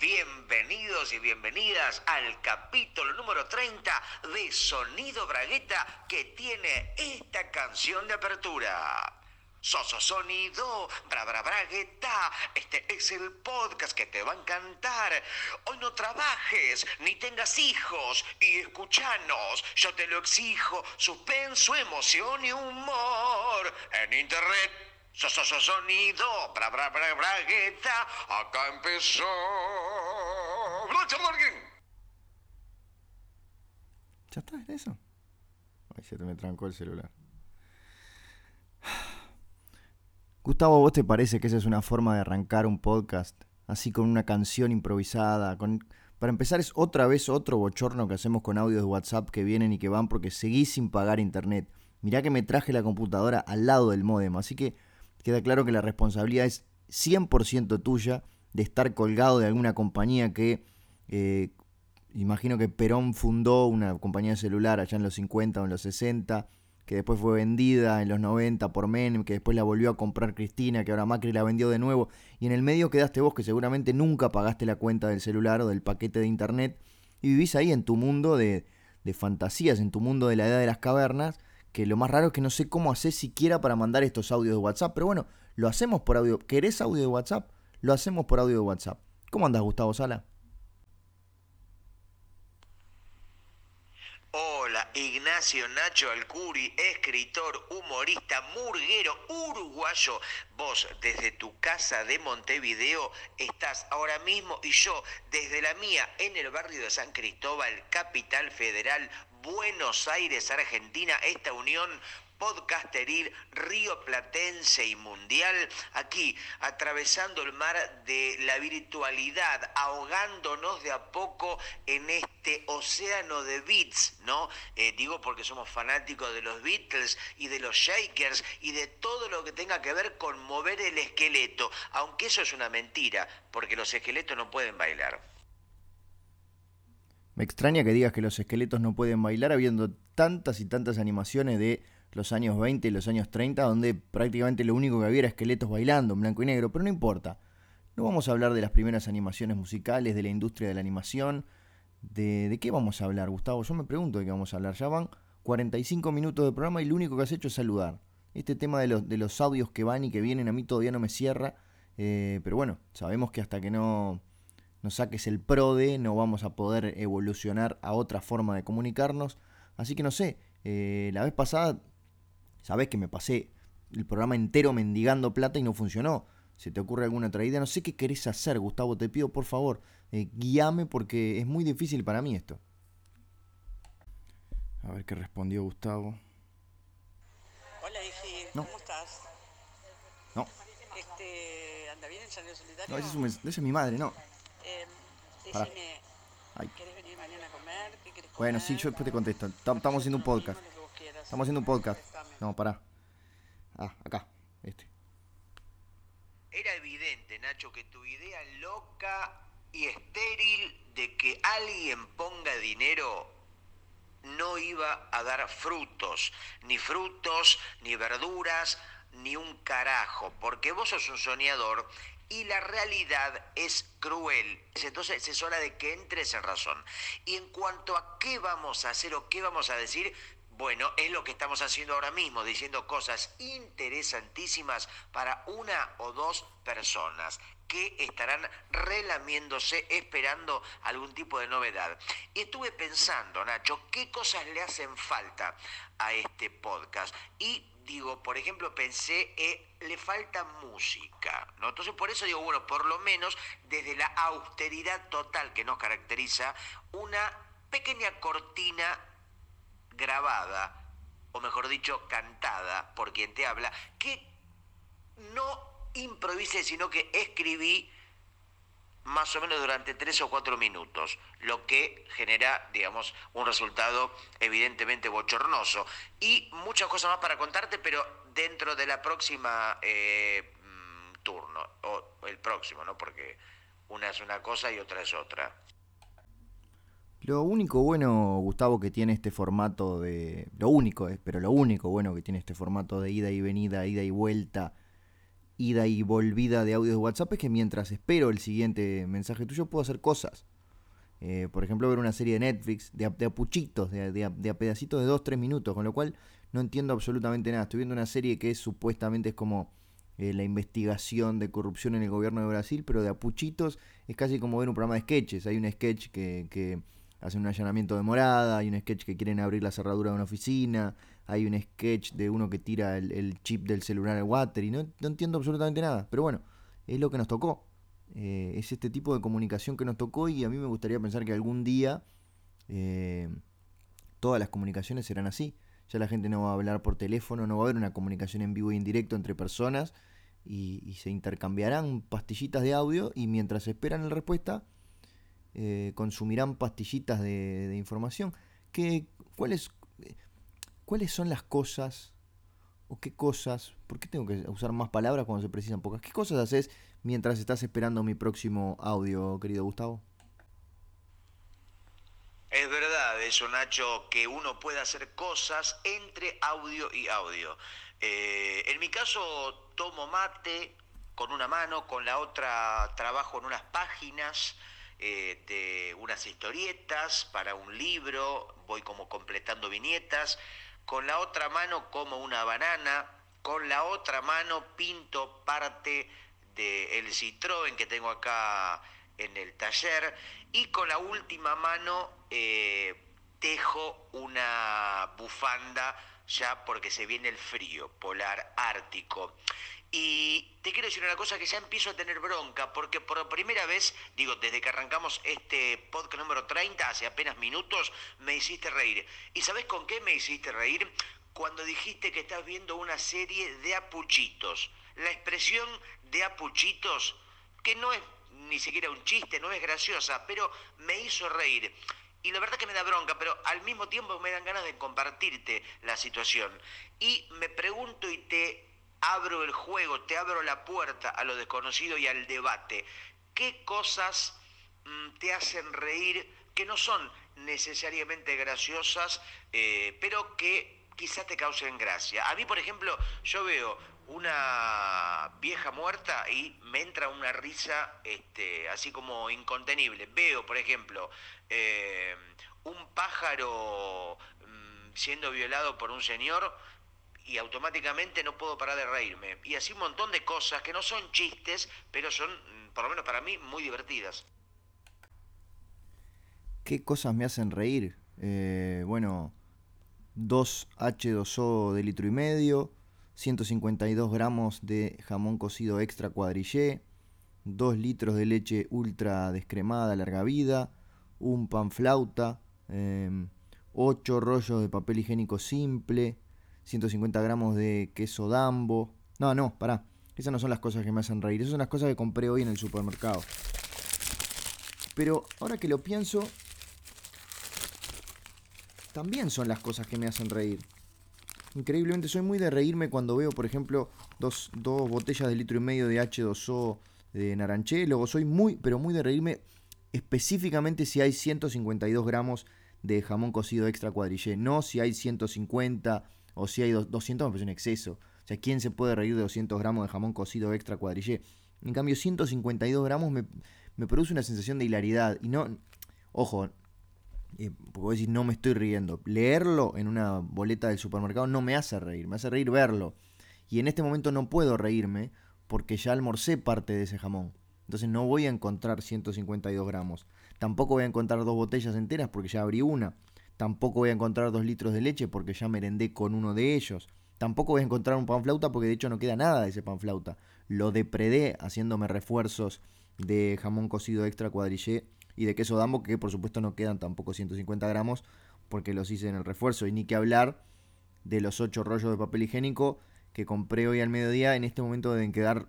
Bienvenidos y bienvenidas al capítulo número 30 de Sonido Bragueta que tiene esta canción de apertura. Soso Sonido, Bra Bra Bragueta, este es el podcast que te va a encantar. Hoy no trabajes, ni tengas hijos, y escuchanos, yo te lo exijo, suspenso, emoción y humor. En internet, Soso Sonido, Bra Bra Bra Bragueta, acá empezó. ¿Ya está? ¿Era eso? Ay, se me trancó el celular. Gustavo, ¿vos te parece que esa es una forma de arrancar un podcast? Así con una canción improvisada. Con... Para empezar, es otra vez otro bochorno que hacemos con audios de WhatsApp que vienen y que van porque seguís sin pagar internet. Mirá que me traje la computadora al lado del modem, así que queda claro que la responsabilidad es 100% tuya de estar colgado de alguna compañía que eh, imagino que Perón fundó una compañía celular allá en los 50 o en los 60 que después fue vendida en los 90 por Menem, que después la volvió a comprar Cristina, que ahora Macri la vendió de nuevo, y en el medio quedaste vos que seguramente nunca pagaste la cuenta del celular o del paquete de internet, y vivís ahí en tu mundo de, de fantasías, en tu mundo de la edad de las cavernas, que lo más raro es que no sé cómo hacer siquiera para mandar estos audios de WhatsApp, pero bueno, lo hacemos por audio. ¿Querés audio de WhatsApp? Lo hacemos por audio de WhatsApp. ¿Cómo andas, Gustavo Sala? Hola, Ignacio Nacho Alcuri, escritor, humorista, murguero, uruguayo. Vos desde tu casa de Montevideo estás ahora mismo y yo desde la mía en el barrio de San Cristóbal, capital federal, Buenos Aires, Argentina, esta unión podcasteril río platense y mundial, aquí atravesando el mar de la virtualidad, ahogándonos de a poco en este océano de beats, ¿no? Eh, digo porque somos fanáticos de los Beatles y de los Shakers y de todo lo que tenga que ver con mover el esqueleto, aunque eso es una mentira, porque los esqueletos no pueden bailar. Me extraña que digas que los esqueletos no pueden bailar habiendo tantas y tantas animaciones de los años 20 y los años 30, donde prácticamente lo único que había era esqueletos bailando en blanco y negro, pero no importa. No vamos a hablar de las primeras animaciones musicales, de la industria de la animación. ¿De, qué vamos a hablar, Gustavo? Yo me pregunto de qué vamos a hablar. Ya van 45 minutos de programa y lo único que has hecho es saludar. Este tema de los, de los audios que van y que vienen a mí todavía no me cierra. Eh, pero bueno, sabemos que hasta que no, no saques el PRODE no vamos a poder evolucionar a otra forma de comunicarnos. Así que no sé, eh, la vez pasada Sabes que me pasé el programa entero mendigando plata y no funcionó. ¿Se te ocurre alguna otra idea? No sé qué querés hacer, Gustavo. Te pido por favor, eh, guíame porque es muy difícil para mí esto. A ver qué respondió Gustavo. Hola. ¿Cómo estás? No. Este, ¿Anda bien el Solitario? No, ese es, ese es mi madre, no. Pará. decime, Ay. ¿querés venir mañana a comer? ¿Qué querés comer? Bueno, sí, yo después te contesto. Tam- Estamos haciendo un podcast. Estamos haciendo un podcast. No, pará. Ah, acá. Este. Era evidente, Nacho, que tu idea loca y estéril de que alguien ponga dinero no iba a dar frutos, ni frutos, ni verduras, ni un carajo, porque vos sos un soñador y la realidad es cruel. Entonces es hora de que entres en razón. Y en cuanto a qué vamos a hacer o qué vamos a decir, bueno, es lo que estamos haciendo ahora mismo, diciendo cosas interesantísimas para una o dos personas que estarán relamiéndose esperando algún tipo de novedad. Y estuve pensando, Nacho, qué cosas le hacen falta a este podcast. Y digo, por ejemplo, pensé, eh, le falta música, ¿no? Entonces por eso digo, bueno, por lo menos desde la austeridad total que nos caracteriza, una pequeña cortina grabada, o mejor dicho, cantada por quien te habla, que no improvise, sino que escribí más o menos durante tres o cuatro minutos, lo que genera, digamos, un resultado evidentemente bochornoso. Y muchas cosas más para contarte, pero dentro de la próxima eh, mm, turno, o el próximo, ¿no? Porque una es una cosa y otra es otra. Lo único bueno, Gustavo, que tiene este formato de. Lo único, eh, pero lo único bueno que tiene este formato de ida y venida, ida y vuelta, ida y volvida de audios de WhatsApp es que mientras espero el siguiente mensaje tuyo puedo hacer cosas. Eh, por ejemplo, ver una serie de Netflix de, de apuchitos, de, de, de, a pedacitos de 2-3 minutos, con lo cual no entiendo absolutamente nada. Estoy viendo una serie que es, supuestamente es como eh, la investigación de corrupción en el gobierno de Brasil, pero de apuchitos es casi como ver un programa de sketches. Hay un sketch que, que hacen un allanamiento de morada, hay un sketch que quieren abrir la cerradura de una oficina, hay un sketch de uno que tira el, chip del celular al water y no, entiendo absolutamente nada. Pero bueno, es lo que nos tocó. Eh, es este tipo de comunicación que nos tocó y a mí me gustaría pensar que algún día eh, todas las comunicaciones serán así. Ya la gente no va a hablar por teléfono, no va a haber una comunicación en vivo y en directo entre personas y, se intercambiarán pastillitas de audio y mientras esperan la respuesta eh, consumirán pastillitas de, información. ¿Qué, cuáles, ¿Cuáles son las cosas o qué cosas, por qué tengo que usar más palabras cuando se precisan pocas? ¿Qué cosas haces mientras estás esperando mi próximo audio, querido Gustavo? Es verdad eso, Nacho, que uno puede hacer cosas entre audio y audio. Eh, en mi caso, tomo mate con una mano, con la otra trabajo en unas páginas eh, de unas historietas para un libro, voy como completando viñetas, con la otra mano como una banana, con la otra mano pinto parte del Citroën que tengo acá en el taller y con la última mano eh, tejo una bufanda ya porque se viene el frío polar ártico. Y te quiero decir una cosa que ya empiezo a tener bronca, porque por primera vez, digo, desde que arrancamos este podcast número 30, hace apenas minutos, me hiciste reír. ¿Y sabes con qué me hiciste reír? Cuando dijiste que estás viendo una serie de apuchitos. La expresión de apuchitos, que no es ni siquiera un chiste, no es graciosa, pero me hizo reír. Y la verdad que me da bronca, pero al mismo tiempo me dan ganas de compartirte la situación. Y me pregunto y te abro el juego, te abro la puerta a lo desconocido y al debate. ¿Qué cosas mmm, te hacen reír que no son necesariamente graciosas, eh, pero que quizás te causen gracia? A mí, por ejemplo, yo veo una vieja muerta y me entra una risa este, así como incontenible. Veo, por ejemplo, eh, un pájaro mmm, siendo violado por un señor y automáticamente no puedo parar de reírme. Y así un montón de cosas que no son chistes, pero son, por lo menos para mí, muy divertidas. ¿Qué cosas me hacen reír? Eh, bueno, 2 H2O de litro y medio, 152 gramos de jamón cocido extra cuadrillé, 2 litros de leche ultra descremada larga vida, un pan flauta, eh, 8 rollos de papel higiénico simple, 150 gramos de queso dambo. No, no, pará. Esas no son las cosas que me hacen reír. Esas son las cosas que compré hoy en el supermercado. Pero ahora que lo pienso, también son las cosas que me hacen reír. Increíblemente soy muy de reírme cuando veo, por ejemplo, dos, dos botellas de litro y medio de H2O de naranchelo. Soy muy, pero muy de reírme específicamente si hay 152 gramos de jamón cocido extra cuadrillé. No si hay 150 o si hay 200 me parece un exceso. O sea, ¿quién se puede reír de 200 gramos de jamón cocido extra cuadrillé? En cambio, 152 gramos me, produce una sensación de hilaridad. Y no, ojo, eh, puedo decir, no me estoy riendo. Leerlo en una boleta del supermercado no me hace reír, me hace reír verlo. Y en este momento no puedo reírme porque ya almorcé parte de ese jamón. Entonces no voy a encontrar 152 gramos. Tampoco voy a encontrar dos botellas enteras porque ya abrí una. Tampoco voy a encontrar dos litros de leche porque ya merendé con uno de ellos. Tampoco voy a encontrar un pan flauta porque de hecho no queda nada de ese pan flauta. Lo depredé haciéndome refuerzos de jamón cocido extra cuadrillé y de queso dambo que por supuesto no quedan tampoco 150 gramos porque los hice en el refuerzo. Y ni que hablar de los 8 rollos de papel higiénico que compré hoy al mediodía. En este momento deben quedar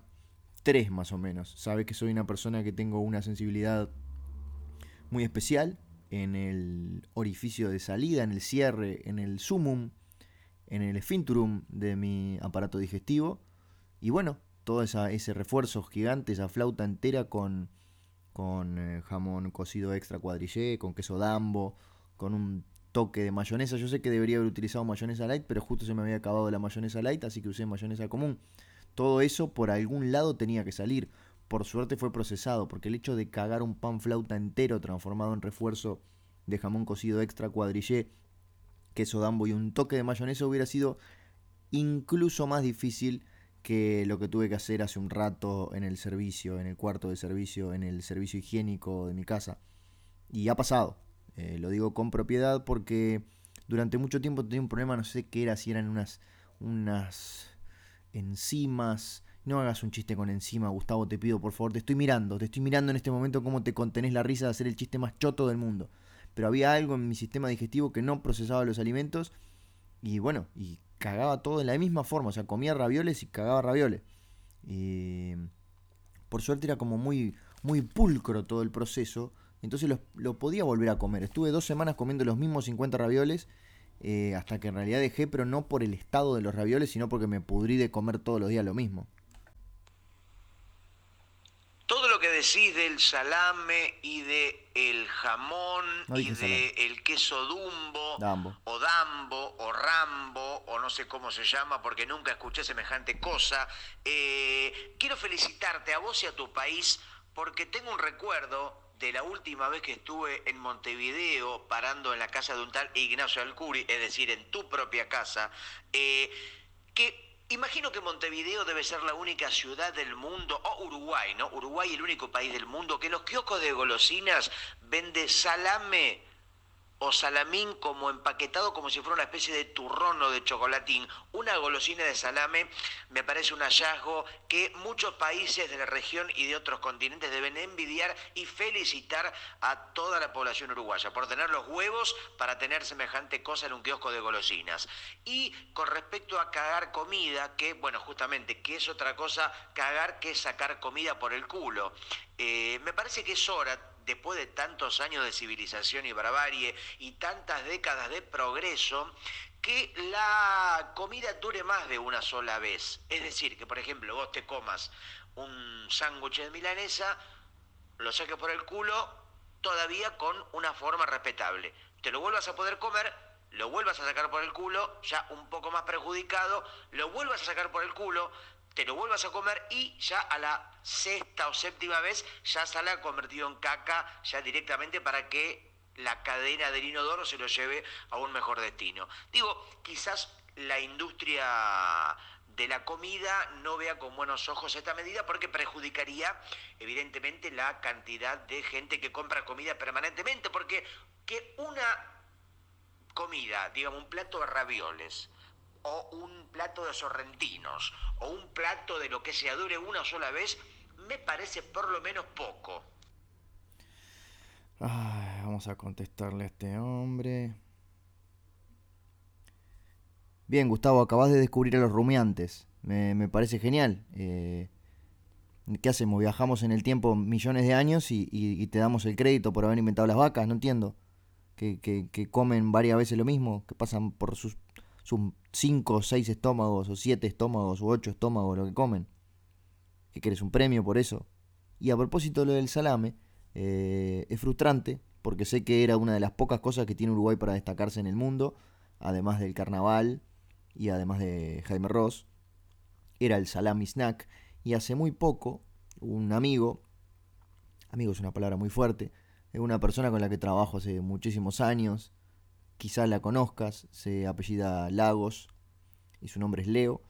3 más o menos. Sabes que soy una persona que tengo una sensibilidad muy especial en el orificio de salida, en el cierre, en el sumum, en el esfinturum de mi aparato digestivo. Y bueno, todo esa, ese refuerzo gigante, esa flauta entera con, con eh, jamón cocido extra cuadrillé, con queso dambo, con un toque de mayonesa. Yo sé que debería haber utilizado mayonesa light, pero justo se me había acabado la mayonesa light, así que usé mayonesa común. todo eso por algún lado tenía que salir. Por suerte fue procesado, porque el hecho de cagar un pan flauta entero transformado en refuerzo de jamón cocido extra cuadrillé, queso dambo y un toque de mayonesa hubiera sido incluso más difícil que lo que tuve que hacer hace un rato en el servicio, en el cuarto de servicio, en el servicio higiénico de mi casa. Y ha pasado, eh, lo digo con propiedad porque durante mucho tiempo tenía un problema, no sé qué era, si eran unas, unas enzimas. No hagas un chiste con enzima, Gustavo, te pido por favor, te estoy mirando, te estoy mirando en este momento cómo te contenés la risa de hacer el chiste más choto del mundo. Pero había algo en mi sistema digestivo que no procesaba los alimentos y bueno, y cagaba todo de la misma forma, o sea, comía ravioles y cagaba ravioles. Y por suerte era como muy, muy pulcro todo el proceso, entonces lo, podía volver a comer. Estuve dos semanas comiendo los mismos 50 ravioles, eh, hasta que en realidad dejé, pero no por el estado de los ravioles, sino porque me pudrí de comer todos los días lo mismo decís del salame y de el jamón y de el queso dumbo o dambo o rambo o no sé cómo se llama porque nunca escuché semejante cosa. Eh, quiero felicitarte a vos y a tu país porque tengo un recuerdo de la última vez que estuve en Montevideo parando en la casa de un tal Ignacio Alcuri, es decir, en tu propia casa, eh, que Imagino que Montevideo debe ser la única ciudad del mundo, o Uruguay, ¿no? Uruguay el único país del mundo que los kioscos de golosinas vende salame o salamín como empaquetado como si fuera una especie de turrón o de chocolatín, una golosina de salame, me parece un hallazgo que muchos países de la región y de otros continentes deben envidiar y felicitar a toda la población uruguaya por tener los huevos para tener semejante cosa en un kiosco de golosinas. Y con respecto a cagar comida, que bueno, justamente, que es otra cosa cagar que sacar comida por el culo. Eh, me parece que es hora después de tantos años de civilización y barbarie y tantas décadas de progreso, que la comida dure más de una sola vez. Es decir, que por ejemplo vos te comas un sándwich de milanesa, lo saques por el culo, todavía con una forma respetable. Te lo vuelvas a poder comer, lo vuelvas a sacar por el culo, ya un poco más perjudicado, lo vuelvas a sacar por el culo, te lo vuelvas a comer y ya a la sexta o séptima vez ya sale convertido en caca ya directamente para que la cadena del inodoro se lo lleve a un mejor destino. Digo, quizás la industria de la comida no vea con buenos ojos esta medida porque perjudicaría evidentemente la cantidad de gente que compra comida permanentemente, porque que una comida, digamos un plato de ravioles, o un plato de sorrentinos o un plato de lo que se dure una sola vez, me parece por lo menos poco. vamos a contestarle a este hombre. Bien, Gustavo, acabas de descubrir a los rumiantes. Me, parece genial. Eh, ¿Qué hacemos? ¿Viajamos en el tiempo millones de años y, te damos el crédito por haber inventado las vacas? No entiendo. Que, que comen varias veces lo mismo, que pasan por sus sus 5 o 6 estómagos, o 7 estómagos, o 8 estómagos, lo que comen. ¿Que quieres un premio por eso? Y a propósito lo del salame, eh, es frustrante, porque sé que era una de las pocas cosas que tiene Uruguay para destacarse en el mundo, además del carnaval y además de Jaime Ross, era el salami snack. Y hace muy poco, un amigo, amigo es una palabra muy fuerte, es una persona con la que trabajo hace muchísimos años, quizás la conozcas, se apellida Lagos y su nombre es Leo.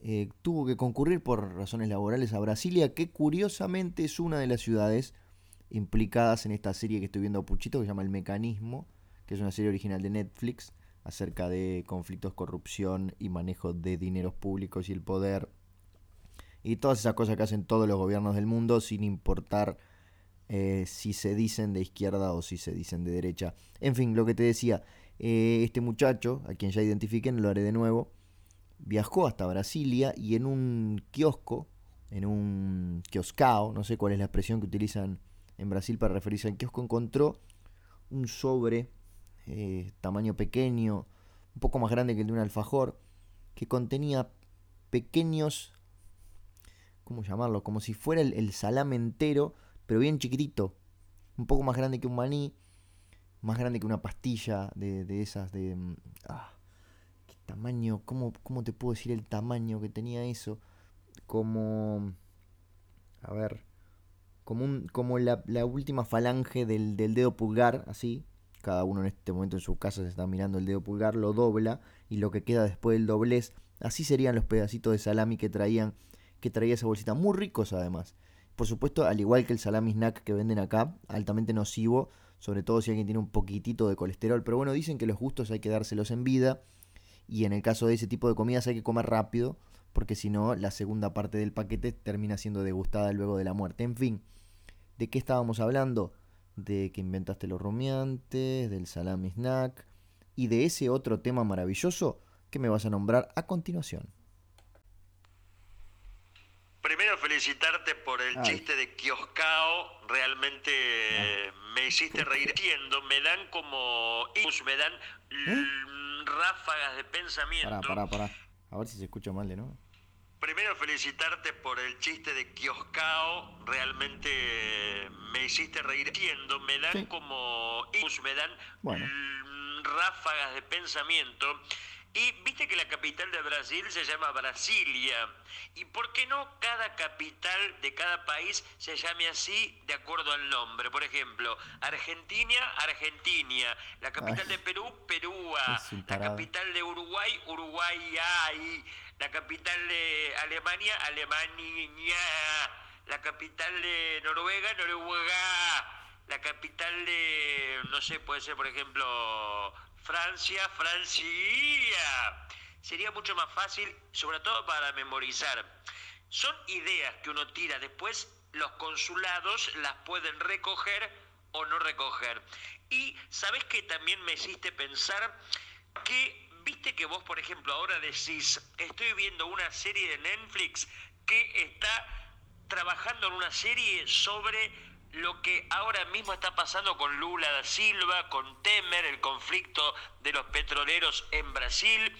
Eh, tuvo que concurrir por razones laborales a Brasilia, que curiosamente es una de las ciudades implicadas en esta serie que estoy viendo a Puchito, que se llama El Mecanismo, que es una serie original de Netflix acerca de conflictos, corrupción y manejo de dineros públicos y el poder. Y todas esas cosas que hacen todos los gobiernos del mundo sin importar eh, si se dicen de izquierda o si se dicen de derecha. En fin, lo que te decía, eh, este muchacho, a quien ya identifiquen, lo haré de nuevo, viajó hasta Brasilia y en un kiosco, en un kioscao, no sé cuál es la expresión que utilizan en Brasil para referirse al kiosco, encontró un sobre eh, tamaño pequeño, un poco más grande que el de un alfajor, que contenía pequeños, ¿cómo llamarlo? Como si fuera el, el salame entero, pero bien chiquitito, un poco más grande que un maní, más grande que una pastilla de, esas de... Mm, ah, ¿Qué tamaño? ¿Cómo, ¿Cómo te puedo decir el tamaño que tenía eso? como... A ver, como, un, como la, última falange del, del, dedo pulgar, así. Cada uno en este momento en su casa se está mirando el dedo pulgar, lo dobla y lo que queda después del doblez, así serían los pedacitos de salami que traían, que traía esa bolsita, muy ricos además. Por supuesto, al igual que el salami snack que venden acá, altamente nocivo, sobre todo si alguien tiene un poquitito de colesterol. Pero bueno, dicen que los gustos hay que dárselos en vida y en el caso de ese tipo de comidas hay que comer rápido, porque si no, la segunda parte del paquete termina siendo degustada luego de la muerte. En fin, ¿de qué estábamos hablando? De que inventaste los rumiantes, del salami snack y de ese otro tema maravilloso que me vas a nombrar a continuación. Primero felicitarte por el chiste de Kioscao, realmente ah. me hiciste reír. me dan como... me dan ¿Eh? ráfagas de pensamiento. Pará, pará, pará. A ver si se escucha mal de nuevo. Primero felicitarte por el chiste de Kioscao, realmente me hiciste reír. me dan como... me dan ráfagas de pensamiento y viste que la capital de Brasil se llama Brasilia. ¿Y por qué no cada capital de cada país se llame así de acuerdo al nombre? Por ejemplo, Argentina, Argentina. La capital de Perú, Perúa. La capital de Uruguay, Uruguay. La capital de Alemania, Alemania. La capital de Noruega, Noruega. La capital de, no sé, puede ser por ejemplo Francia, Francia. Sería mucho más fácil, sobre todo para memorizar. Son ideas que uno tira, después los consulados las pueden recoger o no recoger. Y sabes que también me hiciste pensar que, viste que vos, por ejemplo, ahora decís, estoy viendo una serie de Netflix que está trabajando en una serie sobre lo que ahora mismo está pasando con Lula da Silva, con Temer, el conflicto de los petroleros en Brasil.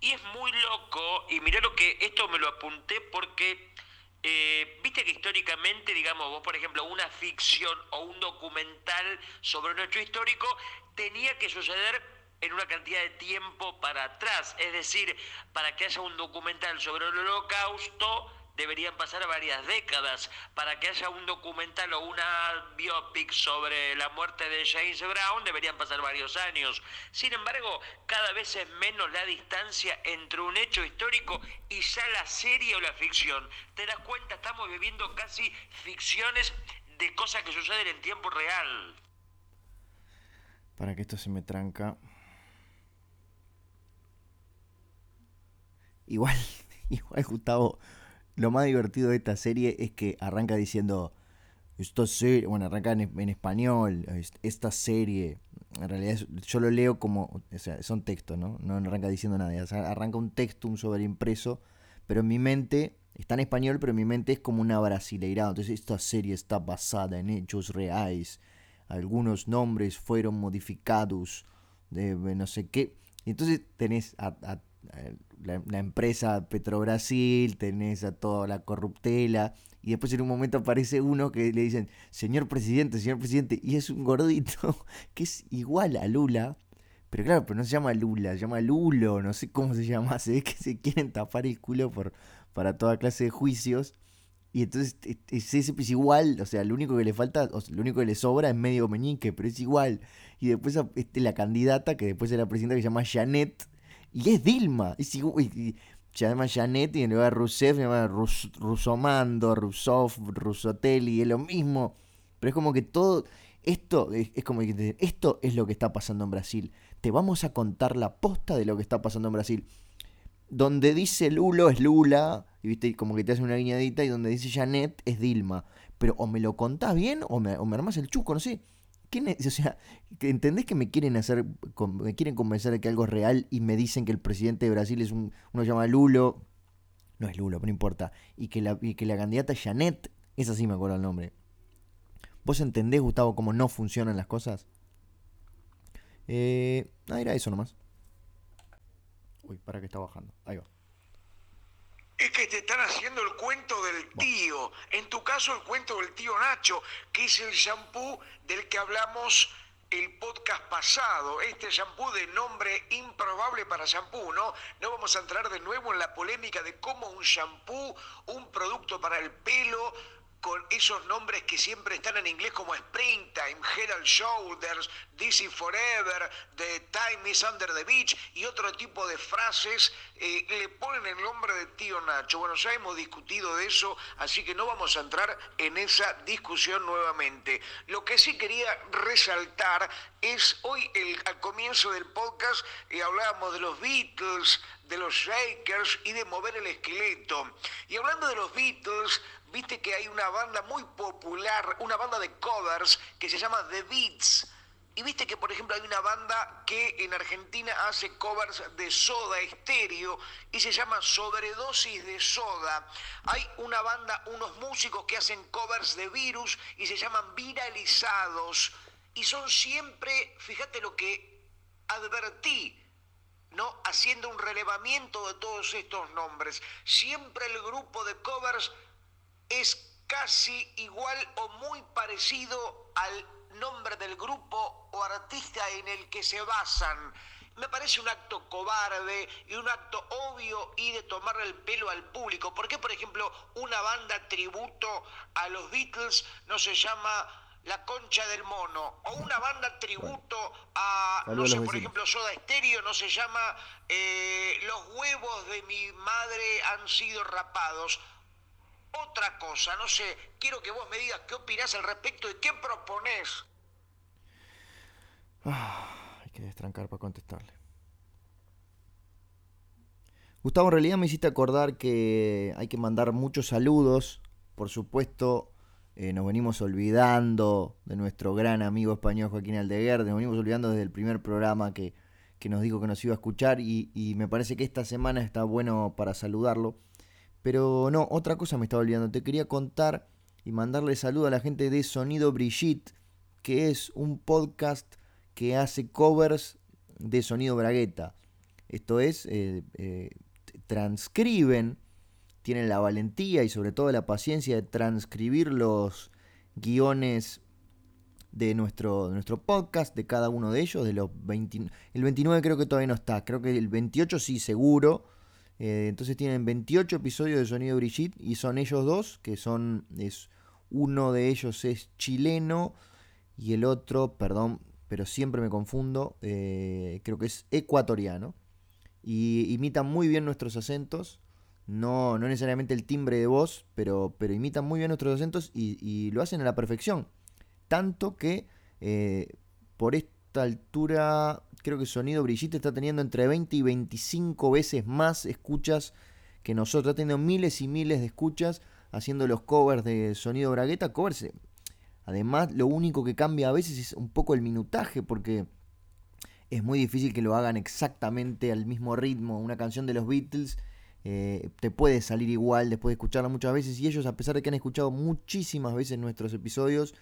Y es muy loco, y mirá lo que esto me lo apunté porque, eh, viste que históricamente, digamos, vos por ejemplo, una ficción o un documental sobre un hecho histórico tenía que suceder en una cantidad de tiempo para atrás. Es decir, para que haya un documental sobre el holocausto, deberían pasar varias décadas para que haya un documental o una biopic sobre la muerte de James Brown, deberían pasar varios años. Sin embargo, cada vez es menos la distancia entre un hecho histórico y ya la serie o la ficción. ¿Te das cuenta? Estamos viviendo casi ficciones de cosas que suceden en tiempo real. Para que esto se me tranca. Igual, igual Gustavo, lo más divertido de esta serie es que arranca diciendo, esta serie, bueno, arranca en, español, esta serie, en realidad yo lo leo como, o sea, son textos, ¿no? No arranca diciendo nada, arranca un texto, un sobreimpreso, pero en mi mente, está en español, pero en mi mente es como una brasileirada, entonces esta serie está basada en hechos reales, algunos nombres fueron modificados, de no sé qué, y entonces tenés a la, empresa Petrobrasil, tenés a toda la corruptela, y después en un momento aparece uno que le dicen, señor presidente, señor presidente, y es un gordito que es igual a Lula, pero claro, pero no se llama Lula, se llama Lulo, no sé cómo se llama, se ve que se quieren tapar el culo por, para toda clase de juicios. Y entonces es, ese pues igual, o sea, lo único que le falta, o lo único que le sobra es medio meñique, pero es igual. Y después este, la candidata, que después era presidenta, que se llama Janet, y es Dilma. Y, se llama Janet y en lugar de Rousseff se llama Rus, Rusomando, Rusov, Rusotelli, es lo mismo. Pero es como que todo esto es, como que esto es lo que está pasando en Brasil. Te vamos a contar la posta de lo que está pasando en Brasil. Donde dice Lulo es Lula, y viste, como que te hace una guiñadita, y donde dice Janet es Dilma. Pero o me lo contás bien o me, o me armás el chuco, no sé. O sea, ¿entendés que me quieren hacer, me quieren convencer de que algo es real y me dicen que el presidente de Brasil es un, uno llama Lulo, no es Lulo, pero no importa, y que la, y que la candidata Janet, esa sí me acuerdo el nombre. ¿Vos entendés, Gustavo, cómo no funcionan las cosas? Eh, ah, era eso nomás. Uy, para que está bajando. Ahí va es que te están haciendo el cuento del tío. En tu caso, el cuento del tío Nacho, que es el shampoo del que hablamos el podcast pasado, este shampoo de nombre improbable para shampoo, ¿no? No vamos a entrar de nuevo en la polémica de cómo un shampoo, un producto para el pelo, con esos nombres que siempre están en inglés como Springtime, Head and Shoulders, DC Forever, The Time is Under the Beach y otro tipo de frases, eh, le ponen el nombre de tío Nacho. Bueno, ya hemos discutido de eso, así que no vamos a entrar en esa discusión nuevamente. Lo que sí quería resaltar es hoy el, al comienzo del podcast eh, hablábamos de los Beatles, de los Shakers y de mover el esqueleto. Y hablando de los Beatles, viste que hay una banda muy popular, una banda de covers que se llama The Beats. Y viste que, por ejemplo, hay una banda que en Argentina hace covers de soda estéreo y se llama Sobredosis de Soda. Hay una banda, unos músicos que hacen covers de virus y se llaman Viralizados. Y son siempre, fíjate lo que advertí, ¿no? Haciendo un relevamiento de todos estos nombres. Siempre el grupo de covers es casi igual o muy parecido al nombre del grupo o artista en el que se basan. Me parece un acto cobarde y un acto obvio y de tomarle el pelo al público. ¿Por qué, por ejemplo, una banda tributo a los Beatles no se llama La Concha del Mono? O una banda tributo a, no sé, por ejemplo, Soda Stereo no se llama eh, Los huevos de mi madre han sido rapados otra cosa, no sé, quiero que vos me digas qué opinás al respecto y qué proponés. Ah, hay que destrancar para contestarle. Gustavo, en realidad me hiciste acordar que hay que mandar muchos saludos. Por supuesto, eh, nos venimos olvidando de nuestro gran amigo español Joaquín Aldeguer, nos venimos olvidando desde el primer programa que, nos dijo que nos iba a escuchar y me parece que esta semana está bueno para saludarlo. Pero no, otra cosa me estaba olvidando. Te quería contar y mandarle saludo a la gente de Sonido Brigitte, que es un podcast que hace covers de Sonido Bragueta. Esto es, eh, eh, transcriben, tienen la valentía y sobre todo la paciencia de transcribir los guiones de nuestro, de nuestro podcast, de cada uno de ellos, de los 20, el 29 creo que todavía no está, creo que el 28 sí seguro, eh, entonces tienen 28 episodios de Sonido Brigitte y son ellos dos, que son, es, uno de ellos es chileno y el otro, perdón, pero siempre me confundo, eh, creo que es ecuatoriano. Y imitan muy bien nuestros acentos, no, no necesariamente el timbre de voz, pero, pero imitan muy bien nuestros acentos y, lo hacen a la perfección. Tanto que eh, por esta altura creo que Sonido Brigitte está teniendo entre 20 y 25 veces más escuchas que nosotros. Está teniendo miles y miles de escuchas haciendo los covers de Sonido Bragueta. Covers, eh, además, lo único que cambia a veces es un poco el minutaje, porque es muy difícil que lo hagan exactamente al mismo ritmo. Una canción de los Beatles eh, te puede salir igual después de escucharla muchas veces. Y ellos, a pesar de que han escuchado muchísimas veces nuestros episodios,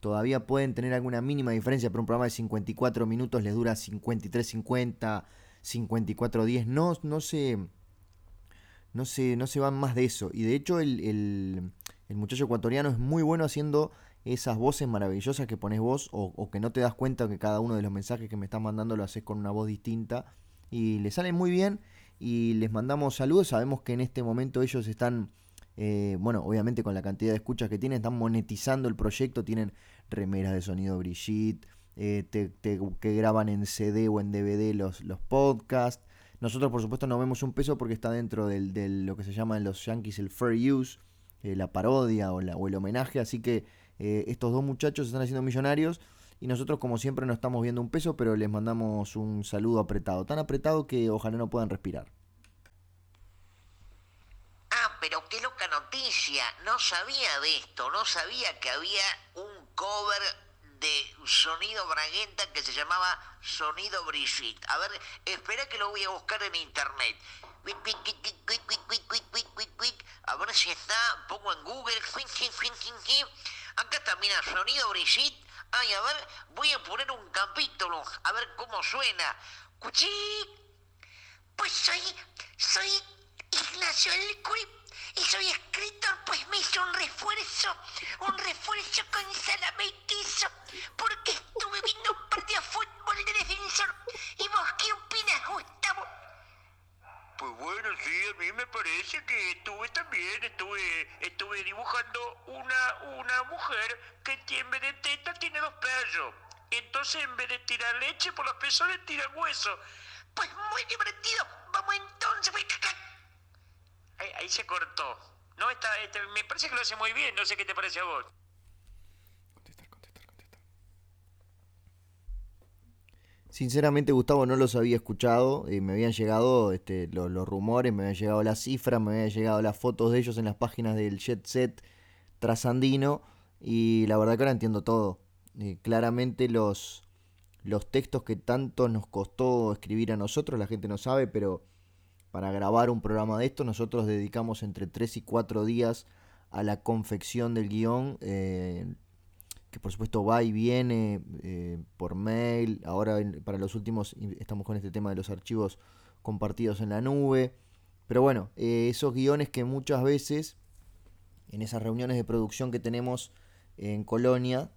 todavía pueden tener alguna mínima diferencia, pero un programa de 54 minutos les dura 53.50, 54.10, no, no se... No se, no se van más de eso. Y de hecho el, el, muchacho ecuatoriano es muy bueno haciendo esas voces maravillosas que pones vos o, que no te das cuenta que cada uno de los mensajes que me estás mandando lo haces con una voz distinta y le salen muy bien y les mandamos saludos. Sabemos que en este momento ellos están eh, bueno, obviamente con la cantidad de escuchas que tienen, están monetizando el proyecto, tienen remeras de sonido Brigitte, eh, que graban en CD o en DVD los, los podcasts. Nosotros, por supuesto, no vemos un peso porque está dentro de lo que se llama en los Yankees el fair use, eh, la parodia o, o, el homenaje. Así que estos dos muchachos están haciendo millonarios y nosotros, como siempre, no estamos viendo un peso, pero les mandamos un saludo apretado. Tan apretado que ojalá no puedan respirar. pero qué loca no sabía de esto, no sabía que había un cover de sonido bragueta que se llamaba Sonido Brigitte. A ver, espera que lo voy a buscar en internet. A ver si está, pongo en Google. Acá está, Sonido Brigitte. Ay, a ver, voy a poner un capítulo, a ver cómo suena. Pues soy, soy Ignacio el y soy escritor, pues me hizo un refuerzo, un refuerzo con salame y queso, porque estuve viendo un partido de fútbol de defensor. ¿Y vos qué opinas, Gustavo? Pues bueno, sí, a mí me parece que estuve también, estuve, estuve dibujando una, una mujer que en vez de teta tiene dos pelos. Entonces en vez de tirar leche por los pezones tira hueso. Pues muy divertido. Vamos entonces. Ahí, se cortó. No, está, este, me parece que lo hace muy bien. No sé qué te parece a vos. Contestar, contestar, contestar. Sinceramente, Gustavo, no los había escuchado. eh, me habían llegado este, lo- los, rumores, me habían llegado las cifras, me habían llegado las fotos de ellos en las páginas del Jet Set trasandino. Y la verdad que ahora entiendo todo. Eh, claramente los, los textos que tanto nos costó escribir a nosotros, la gente no sabe, pero para grabar un programa de esto. Nosotros dedicamos entre 3 y 4 días a la confección del guion, eh, que por supuesto va y viene eh, por mail, ahora para los últimos estamos con este tema de los archivos compartidos en la nube, pero bueno, eh, esos guiones que muchas veces en esas reuniones de producción que tenemos en Colonia,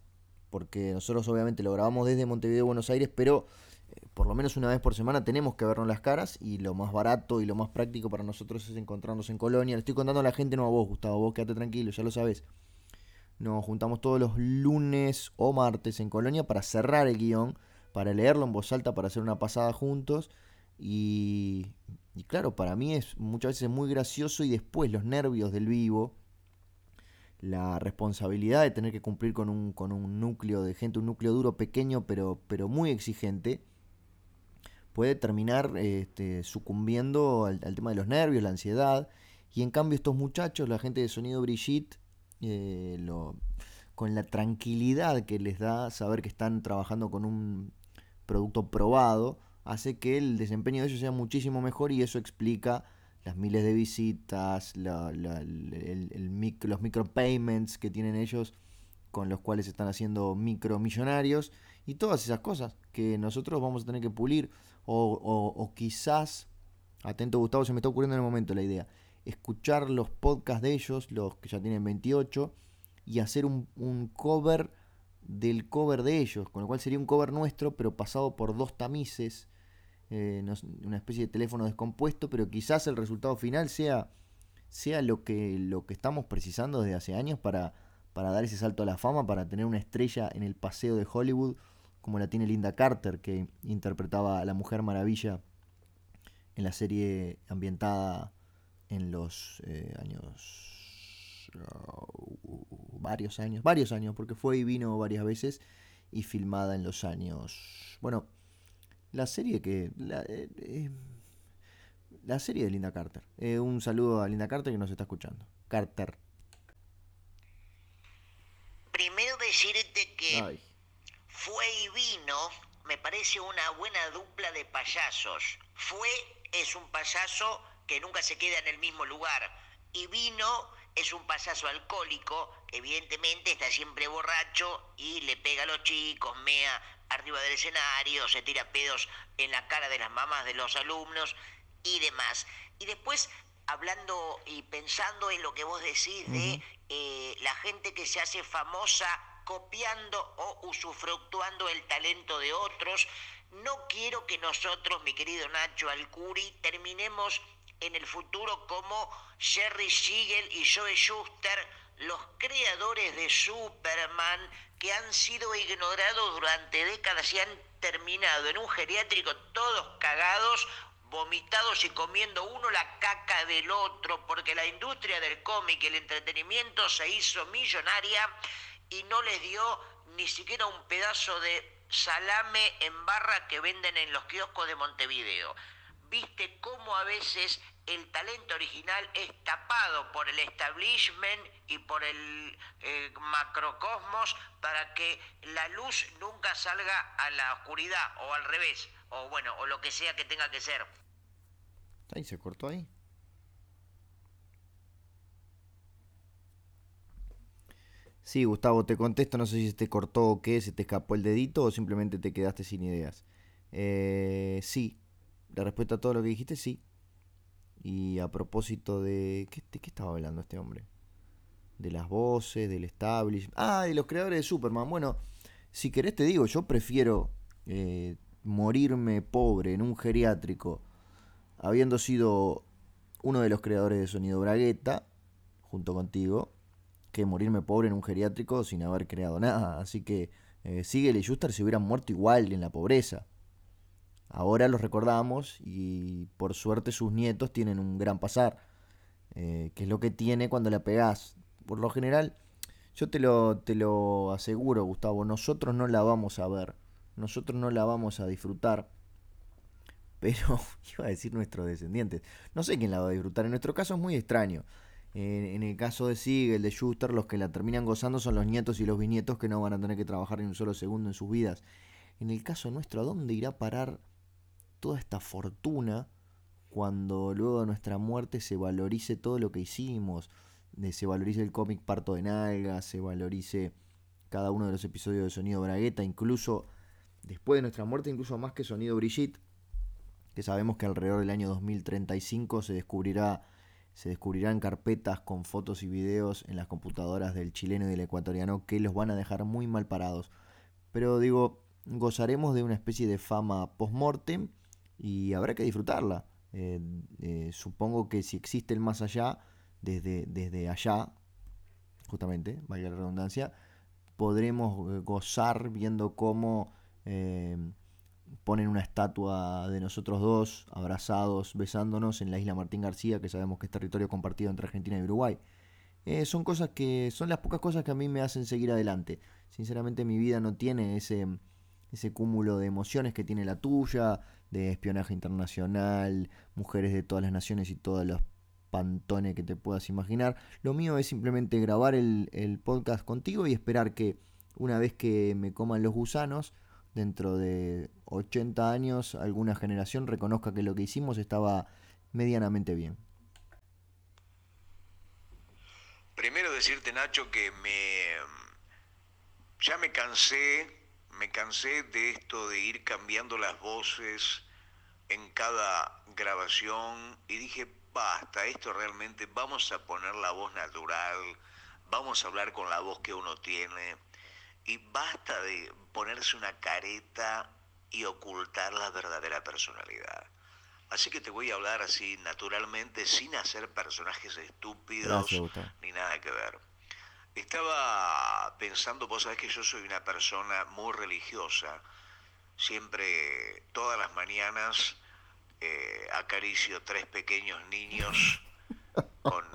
porque nosotros obviamente lo grabamos desde Montevideo, Buenos Aires, pero por lo menos una vez por semana tenemos que vernos las caras y lo más barato y lo más práctico para nosotros es encontrarnos en Colonia. Le estoy contando a la gente, no a vos, Gustavo, vos quédate tranquilo, ya lo sabes. Nos juntamos todos los lunes o martes en Colonia para cerrar el guion, para leerlo en voz alta, para hacer una pasada juntos. Y, y claro, para mí es muchas veces muy gracioso y después los nervios del vivo, la responsabilidad de tener que cumplir con un, con un núcleo de gente, un núcleo duro, pequeño, pero, pero muy exigente, puede terminar este, sucumbiendo al, tema de los nervios, la ansiedad. Y en cambio estos muchachos, la gente de Sonido Brigitte, eh, lo, con la tranquilidad que les da saber que están trabajando con un producto probado, hace que el desempeño de ellos sea muchísimo mejor y eso explica las miles de visitas, la- la- el- el mic- los micropayments que tienen ellos con los cuales están haciendo micromillonarios y todas esas cosas que nosotros vamos a tener que pulir o, o- quizás, atento Gustavo, se me está ocurriendo en el momento la idea, escuchar los podcasts de ellos, los que ya tienen 28, y hacer un, un cover del cover de ellos, con lo cual sería un cover nuestro, pero pasado por dos tamices, eh, una especie de teléfono descompuesto, pero quizás el resultado final sea, sea lo, que, lo que estamos precisando desde hace años para, para dar ese salto a la fama, para tener una estrella en el paseo de Hollywood, como la tiene Linda Carter, que interpretaba a la Mujer Maravilla en la serie ambientada en los eh, años uh, varios años, varios años, porque fue y vino varias veces y filmada en los años. Bueno, la serie que. La, eh, eh, la serie de Linda Carter. Eh, un saludo a Linda Carter que nos está escuchando. Carter. Primero decirte que Ay. Fue y vino me parece una buena dupla de payasos. Fue es un payaso que nunca se queda en el mismo lugar. Y vino es un payaso alcohólico, que evidentemente está siempre borracho y le pega a los chicos, mea arriba del escenario, se tira pedos en la cara de las mamás de los alumnos y demás. Y después, hablando y pensando en lo que vos decís de eh, la gente que se hace famosa copiando o usufructuando el talento de otros, no quiero que nosotros, mi querido Nacho Alcuri, terminemos en el futuro como Jerry Siegel y Joe Schuster, los creadores de Superman, que han sido ignorados durante décadas y han terminado en un geriátrico todos cagados, vomitados y comiendo uno la caca del otro, porque la industria del cómic y el entretenimiento se hizo millonaria y no les dio ni siquiera un pedazo de salame en barra que venden en los kioscos de Montevideo. Viste cómo a veces el talento original es tapado por el establishment y por el eh, macrocosmos para que la luz nunca salga a la oscuridad o al revés, o bueno, o lo que sea que tenga que ser. Ahí se cortó ahí. Sí, Gustavo, te contesto, no sé si se te cortó o qué, se te escapó el dedito o simplemente te quedaste sin ideas. Eh, sí, la respuesta a todo lo que dijiste, sí. Y a propósito de... ¿qué, ¿De qué estaba hablando este hombre? De las voces, del establishment. Ah, de los creadores de Superman. Bueno, si querés te digo, yo prefiero eh, morirme pobre en un geriátrico, habiendo sido uno de los creadores de Sonido Bragueta, junto contigo, que morirme pobre en un geriátrico sin haber creado nada. Así que eh, y Schuster se hubieran muerto igual en la pobreza. Ahora los recordamos y por suerte sus nietos tienen un gran pasar, eh, que es lo que tiene cuando la pegás. Por lo general, yo te lo, te lo aseguro, Gustavo, nosotros no la vamos a ver, nosotros no la vamos a disfrutar, pero iba a decir nuestros descendientes. No sé quién la va a disfrutar, en nuestro caso es muy extraño. En el caso de Siegel, de Schuster, los que la terminan gozando son los nietos y los bisnietos que no van a tener que trabajar ni un solo segundo en sus vidas. En el caso nuestro, ¿a dónde irá a parar toda esta fortuna cuando luego de nuestra muerte se valorice todo lo que hicimos, se valorice el cómic Parto de Nalga, se valorice cada uno de los episodios de Sonido Bragueta, incluso después de nuestra muerte, incluso más que Sonido Brigitte, que sabemos que alrededor del año 2035 se descubrirá se descubrirán carpetas con fotos y videos en las computadoras del chileno y del ecuatoriano que los van a dejar muy mal parados. Pero digo, gozaremos de una especie de fama post-mortem y habrá que disfrutarla. Eh, eh, supongo que si existe el más allá, desde, desde allá, justamente, vaya la redundancia, podremos eh, gozar viendo cómo ponen una estatua de nosotros dos, abrazados, besándonos en la isla Martín García, que sabemos que es territorio compartido entre Argentina y Uruguay. son cosas que son las pocas cosas que a mí me hacen seguir adelante. Sinceramente mi vida no tiene ese, ese cúmulo de emociones que tiene la tuya, de espionaje internacional, mujeres de todas las naciones y todos los pantones que te puedas imaginar. Lo mío es simplemente grabar el, podcast contigo y esperar que una vez que me coman los gusanos, dentro de 80 años, alguna generación reconozca que lo que hicimos estaba medianamente bien. Primero decirte, Nacho, que me ya me cansé me cansé de esto de ir cambiando las voces en cada grabación y dije, basta, esto realmente vamos a poner la voz natural, vamos a hablar con la voz que uno tiene y basta de ponerse una careta y ocultar la verdadera personalidad. Así que te voy a hablar así naturalmente, sin hacer personajes estúpidos ni nada que ver. Estaba pensando, vos sabés que yo soy una persona muy religiosa. Siempre, todas las mañanas, eh, acaricio tres pequeños niños con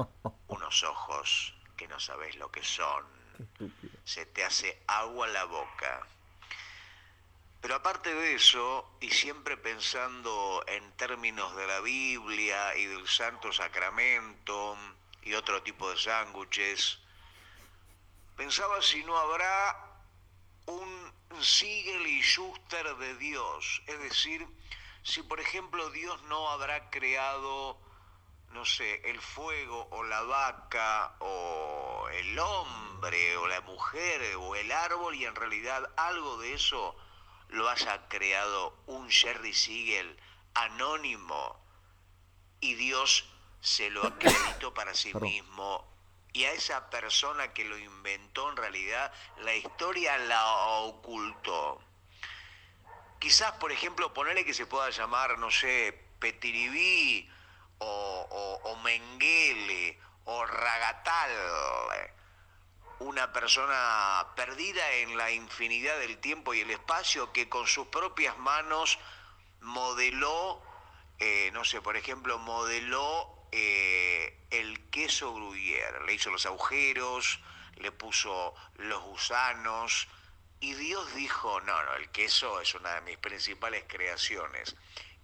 unos ojos que no sabés lo que son. Se te hace agua la boca. Pero aparte de eso, y siempre pensando en términos de la Biblia y del Santo Sacramento y otro tipo de sándwiches, Pensaba si no habrá un Siegel y Schuster de Dios. Es decir, si por ejemplo Dios no habrá creado, no sé, el fuego o la vaca o el hombre o la mujer o el árbol y en realidad algo de eso lo haya creado un Jerry Siegel anónimo y Dios se lo acreditó para sí mismo. Y a esa persona que lo inventó en realidad la historia la ocultó. Quizás, por ejemplo, ponerle que se pueda llamar, no sé, Petiribí o, o, Menguele o Ragatal, una persona perdida en la infinidad del tiempo y el espacio que con sus propias manos modeló, eh, no sé, por ejemplo, modeló eh, el queso gruyère. Le hizo los agujeros, le puso los gusanos y Dios dijo, no, no, el queso es una de mis principales creaciones.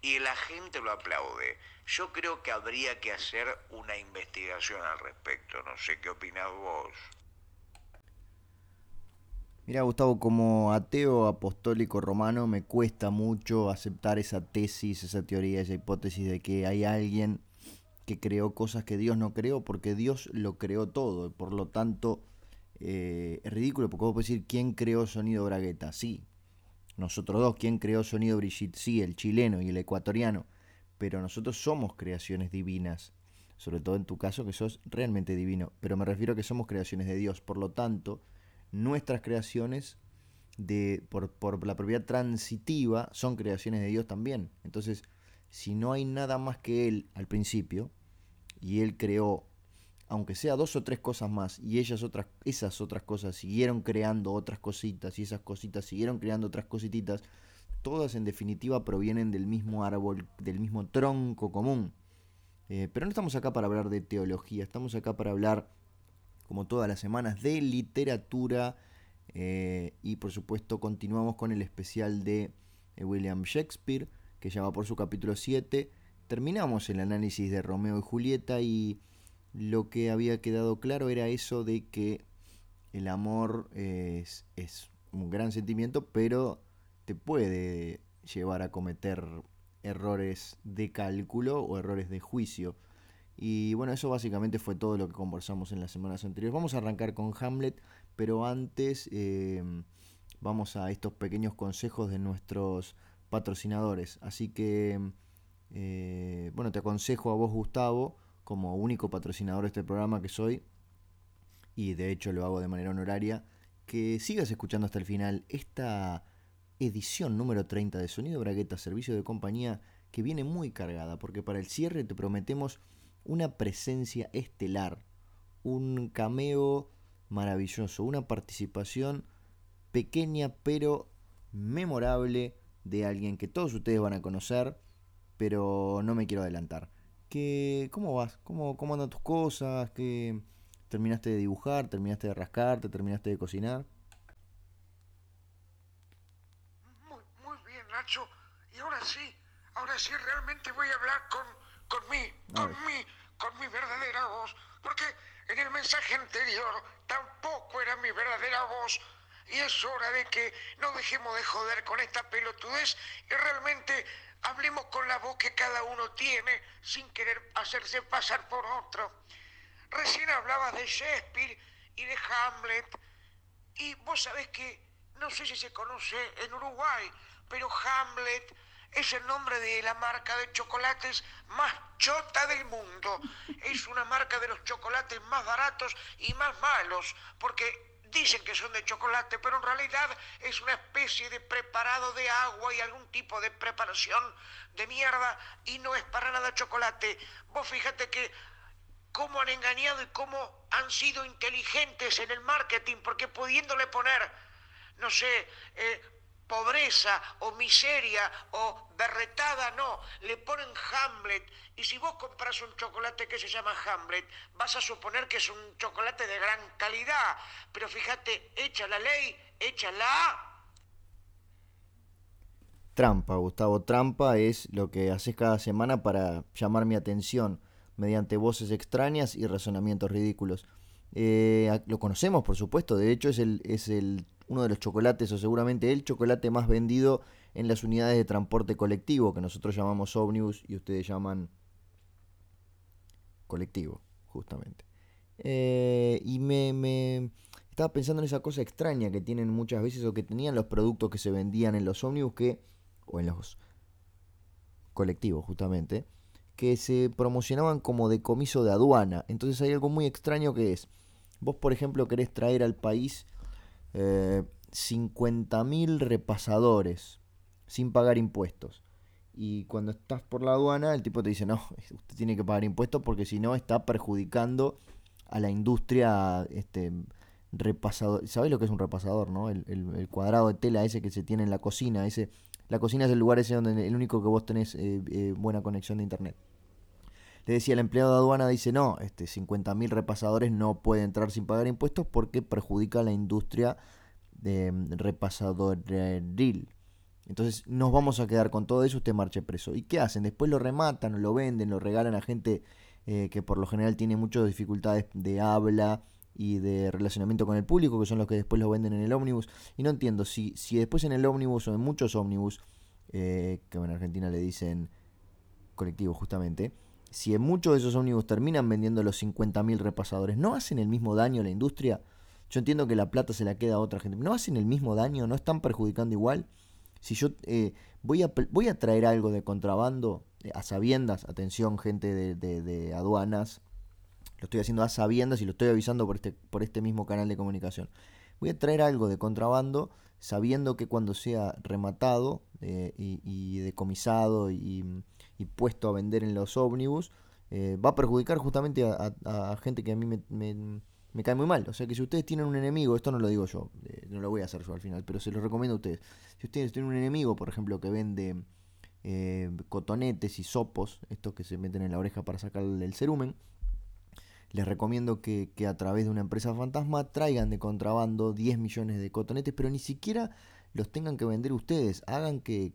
Y la gente lo aplaude. Yo creo que habría que hacer una investigación al respecto. No sé qué opinas vos. Mira, Gustavo, como ateo apostólico romano me cuesta mucho aceptar esa tesis, esa teoría, esa hipótesis de que hay alguien que creó cosas que Dios no creó, porque Dios lo creó todo. Por lo tanto, eh, es ridículo, porque vos podés decir, ¿quién creó Sonido Bragueta? Sí, nosotros dos, ¿quién creó Sonido Brigitte? Sí, el chileno y el ecuatoriano. pero nosotros somos creaciones divinas, sobre todo en tu caso que sos realmente divino, pero me refiero a que somos creaciones de Dios, por lo tanto, nuestras creaciones de, por, por la propiedad transitiva son creaciones de Dios también. Entonces, si no hay nada más que Él al principio, y Él creó, aunque sea dos o tres cosas más, y ellas otras, esas otras cosas siguieron creando otras cositas, y esas cositas siguieron creando otras cosititas, todas en definitiva provienen del mismo árbol, del mismo tronco común. Eh, pero no estamos acá para hablar de teología, estamos acá para hablar, como todas las semanas, de literatura eh, y por supuesto continuamos con el especial de eh, William Shakespeare, que ya va por su capítulo 7. Terminamos el análisis de Romeo y Julieta y lo que había quedado claro era eso de que el amor es, es un gran sentimiento, pero te puede llevar a cometer errores de cálculo o errores de juicio. Y bueno, eso básicamente fue todo lo que conversamos en las semanas anteriores. Vamos a arrancar con Hamlet, pero antes em, vamos a estos pequeños consejos de nuestros patrocinadores. Así que, eh, bueno, te aconsejo a vos, Gustavo, como único patrocinador de este programa que soy, y de hecho lo hago de manera honoraria, que sigas escuchando hasta el final esta edición número 30 de Sonido Bragueta, servicio de compañía, que viene muy cargada, porque para el cierre te prometemos una presencia estelar, un cameo maravilloso, una participación pequeña pero memorable de alguien que todos ustedes van a conocer, pero no me quiero adelantar. ¿Qué, ¿Cómo vas? ¿Cómo, ¿Cómo andan tus cosas? ¿Qué, ¿Terminaste de dibujar? ¿Terminaste de rascarte? ¿Terminaste de cocinar? Muy, muy bien, Nacho. Y ahora sí, ahora sí realmente voy a hablar con, con mí, con mí, con mi verdadera voz. Porque en el mensaje anterior tampoco era mi verdadera voz. Y es hora de que no dejemos de joder con esta pelotudez y realmente hablemos con la voz que cada uno tiene sin querer hacerse pasar por otro. Recién hablabas de Shakespeare y de Hamlet. Y vos sabés que, no sé si se conoce en Uruguay, pero Hamlet es el nombre de la marca de chocolates más chota del mundo. Es una marca de los chocolates más baratos y más malos, porque dicen que son de chocolate, pero en realidad es una especie de preparado de agua y algún tipo de preparación de mierda y no es para nada chocolate. Vos fíjate que cómo han engañado y cómo han sido inteligentes en el marketing, porque pudiéndole poner, no sé, eh, pobreza o miseria o berretada, no, le ponen Hamlet. Y si vos compras un chocolate que se llama Hamlet, vas a suponer que es un chocolate de gran calidad. Pero fíjate, echa la ley, echa la... Trampa, Gustavo. Trampa es lo que haces cada semana para llamar mi atención mediante voces extrañas y razonamientos ridículos. Eh, lo conocemos, por supuesto, de hecho es el, es el uno de los chocolates o seguramente el chocolate más vendido en las unidades de transporte colectivo, que nosotros llamamos ómnibus y ustedes llaman colectivo, justamente. Eh, y me, me, estaba pensando en esa cosa extraña que tienen muchas veces o que tenían los productos que se vendían en los ómnibus que, o en los colectivos justamente, que se promocionaban como decomiso de aduana. Entonces hay algo muy extraño que es, vos por ejemplo querés traer al país eh, 50.000 repasadores sin pagar impuestos. Y cuando estás por la aduana, el tipo te dice, no, usted tiene que pagar impuestos porque si no está perjudicando a la industria este, repasador. ¿Sabes lo que es un repasador, no? El, cuadrado de tela ese que se tiene en la cocina. Ese, la cocina es el lugar ese donde el único que vos tenés eh, eh, buena conexión de internet. Le decía el empleado de aduana, dice, no, este 50.000 repasadores no pueden entrar sin pagar impuestos porque perjudica a la industria de mm, repasadoril. Entonces nos vamos a quedar con todo eso, usted marche preso. ¿Y qué hacen? Después lo rematan, lo venden, lo regalan a gente eh, que por lo general tiene muchas dificultades de habla y de relacionamiento con el público, que son los que después lo venden en el ómnibus. Y no entiendo, si, si después en el ómnibus o en muchos ómnibus, eh, que en Argentina le dicen colectivo justamente, si en muchos de esos ómnibus terminan vendiendo los 50.000 repasadores, ¿no hacen el mismo daño a la industria? Yo entiendo que la plata se la queda a otra gente, ¿no hacen el mismo daño? ¿No están perjudicando igual? Si yo eh, voy, a, voy a traer algo de contrabando a sabiendas, atención gente de, aduanas, lo estoy haciendo a sabiendas y lo estoy avisando por este, por este mismo canal de comunicación. Voy a traer algo de contrabando sabiendo que cuando sea rematado eh, y, decomisado y, puesto a vender en los ómnibus, eh, va a perjudicar justamente a, gente que a mí me, cae muy mal. O sea que si ustedes tienen un enemigo, esto no lo digo yo, eh, no lo voy a hacer yo al final, pero se lo recomiendo a ustedes. Si ustedes tienen un enemigo, por ejemplo, que vende cotonetes y sopos, estos que se meten en la oreja para sacarle el cerumen, les recomiendo que, a través de una empresa fantasma traigan de contrabando 10 millones de cotonetes, pero ni siquiera los tengan que vender ustedes. Hagan que,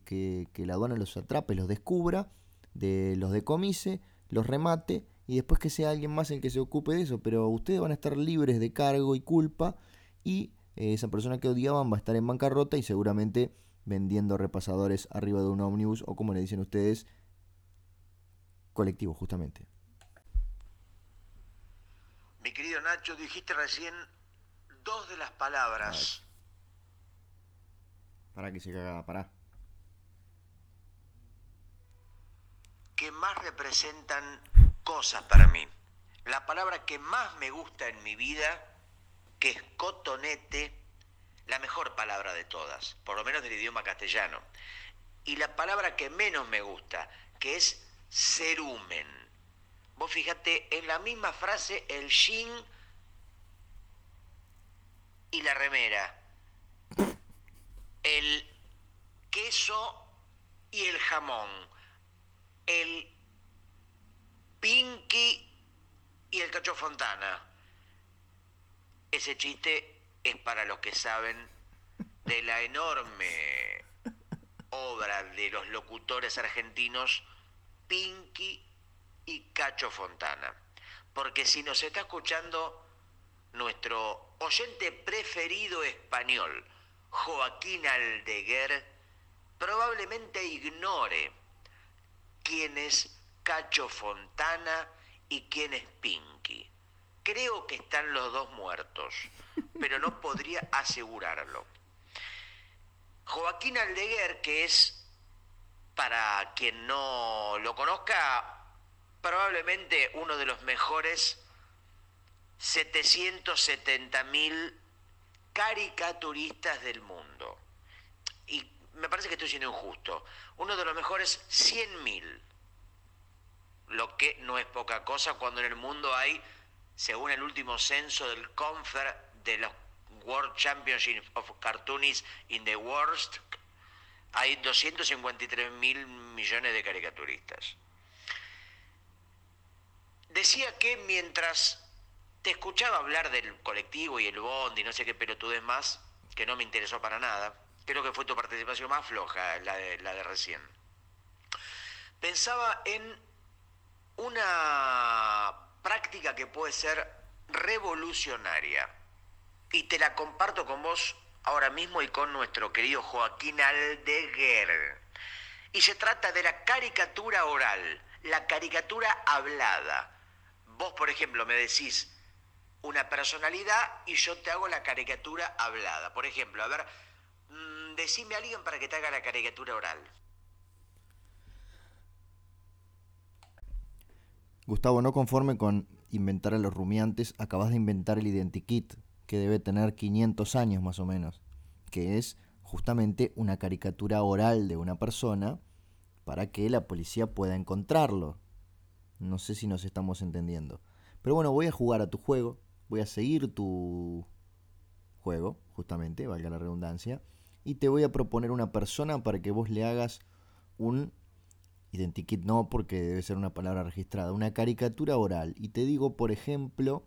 la aduana los atrape, los descubra, de, los decomise, los remate y después que sea alguien más el que se ocupe de eso. Pero ustedes van a estar libres de cargo y culpa y eh, esa persona que odiaban va a estar en bancarrota y seguramente vendiendo repasadores arriba de un ómnibus o como le dicen ustedes, colectivo justamente. Mi querido Nacho, dijiste recién dos de las palabras. Para que se caga, para. Que más representan cosas para mí. La palabra que más me gusta en mi vida, que es cotonete, la mejor palabra de todas, por lo menos del idioma castellano. Y la palabra que menos me gusta, que es cerumen. Vos fíjate, en la misma frase el jean y la remera, el queso y el jamón, el pinky y el cacho fontana. Ese chiste es para los que saben de la enorme obra de los locutores argentinos Pinky y Cacho Fontana. Porque si nos está escuchando nuestro oyente preferido español, Joaquín Aldeguer, probablemente ignore quién es Cacho Fontana y quién es Pinky. Creo que están los dos muertos, pero no podría asegurarlo. Joaquín Aldeguer, que es, para quien no lo conozca, probablemente uno de los mejores 770 mil caricaturistas del mundo. Y me parece que estoy siendo injusto. Uno de los mejores 100 mil. Lo que no es poca cosa cuando en el mundo hay, según el último censo del Confer de los World Championship of Cartoonists in the Worst, hay 253 mil millones de caricaturistas. Decía que mientras te escuchaba hablar del colectivo y el bond y no sé qué pelotudez más, que no me interesó para nada, creo que fue tu participación más floja, la de, recién. Pensaba en una práctica que puede ser revolucionaria y te la comparto con vos ahora mismo y con nuestro querido Joaquín Aldeguer. Y se trata de la caricatura oral, la caricatura hablada Vos, por ejemplo, me decís una personalidad y yo te hago la caricatura hablada. Por ejemplo, a ver, decime a alguien para que te haga la caricatura oral. Gustavo, no conforme con inventar a los rumiantes, acabas de inventar el identikit, que debe tener 500 años más o menos, que es justamente una caricatura oral de una persona para que la policía pueda encontrarlo. No sé si nos estamos entendiendo. Pero bueno, voy a jugar a tu juego. Voy a seguir tu juego, justamente, valga la redundancia. Y te voy a proponer una persona para que vos le hagas un identikit, no porque debe ser una palabra registrada, una caricatura oral. Y te digo, por ejemplo,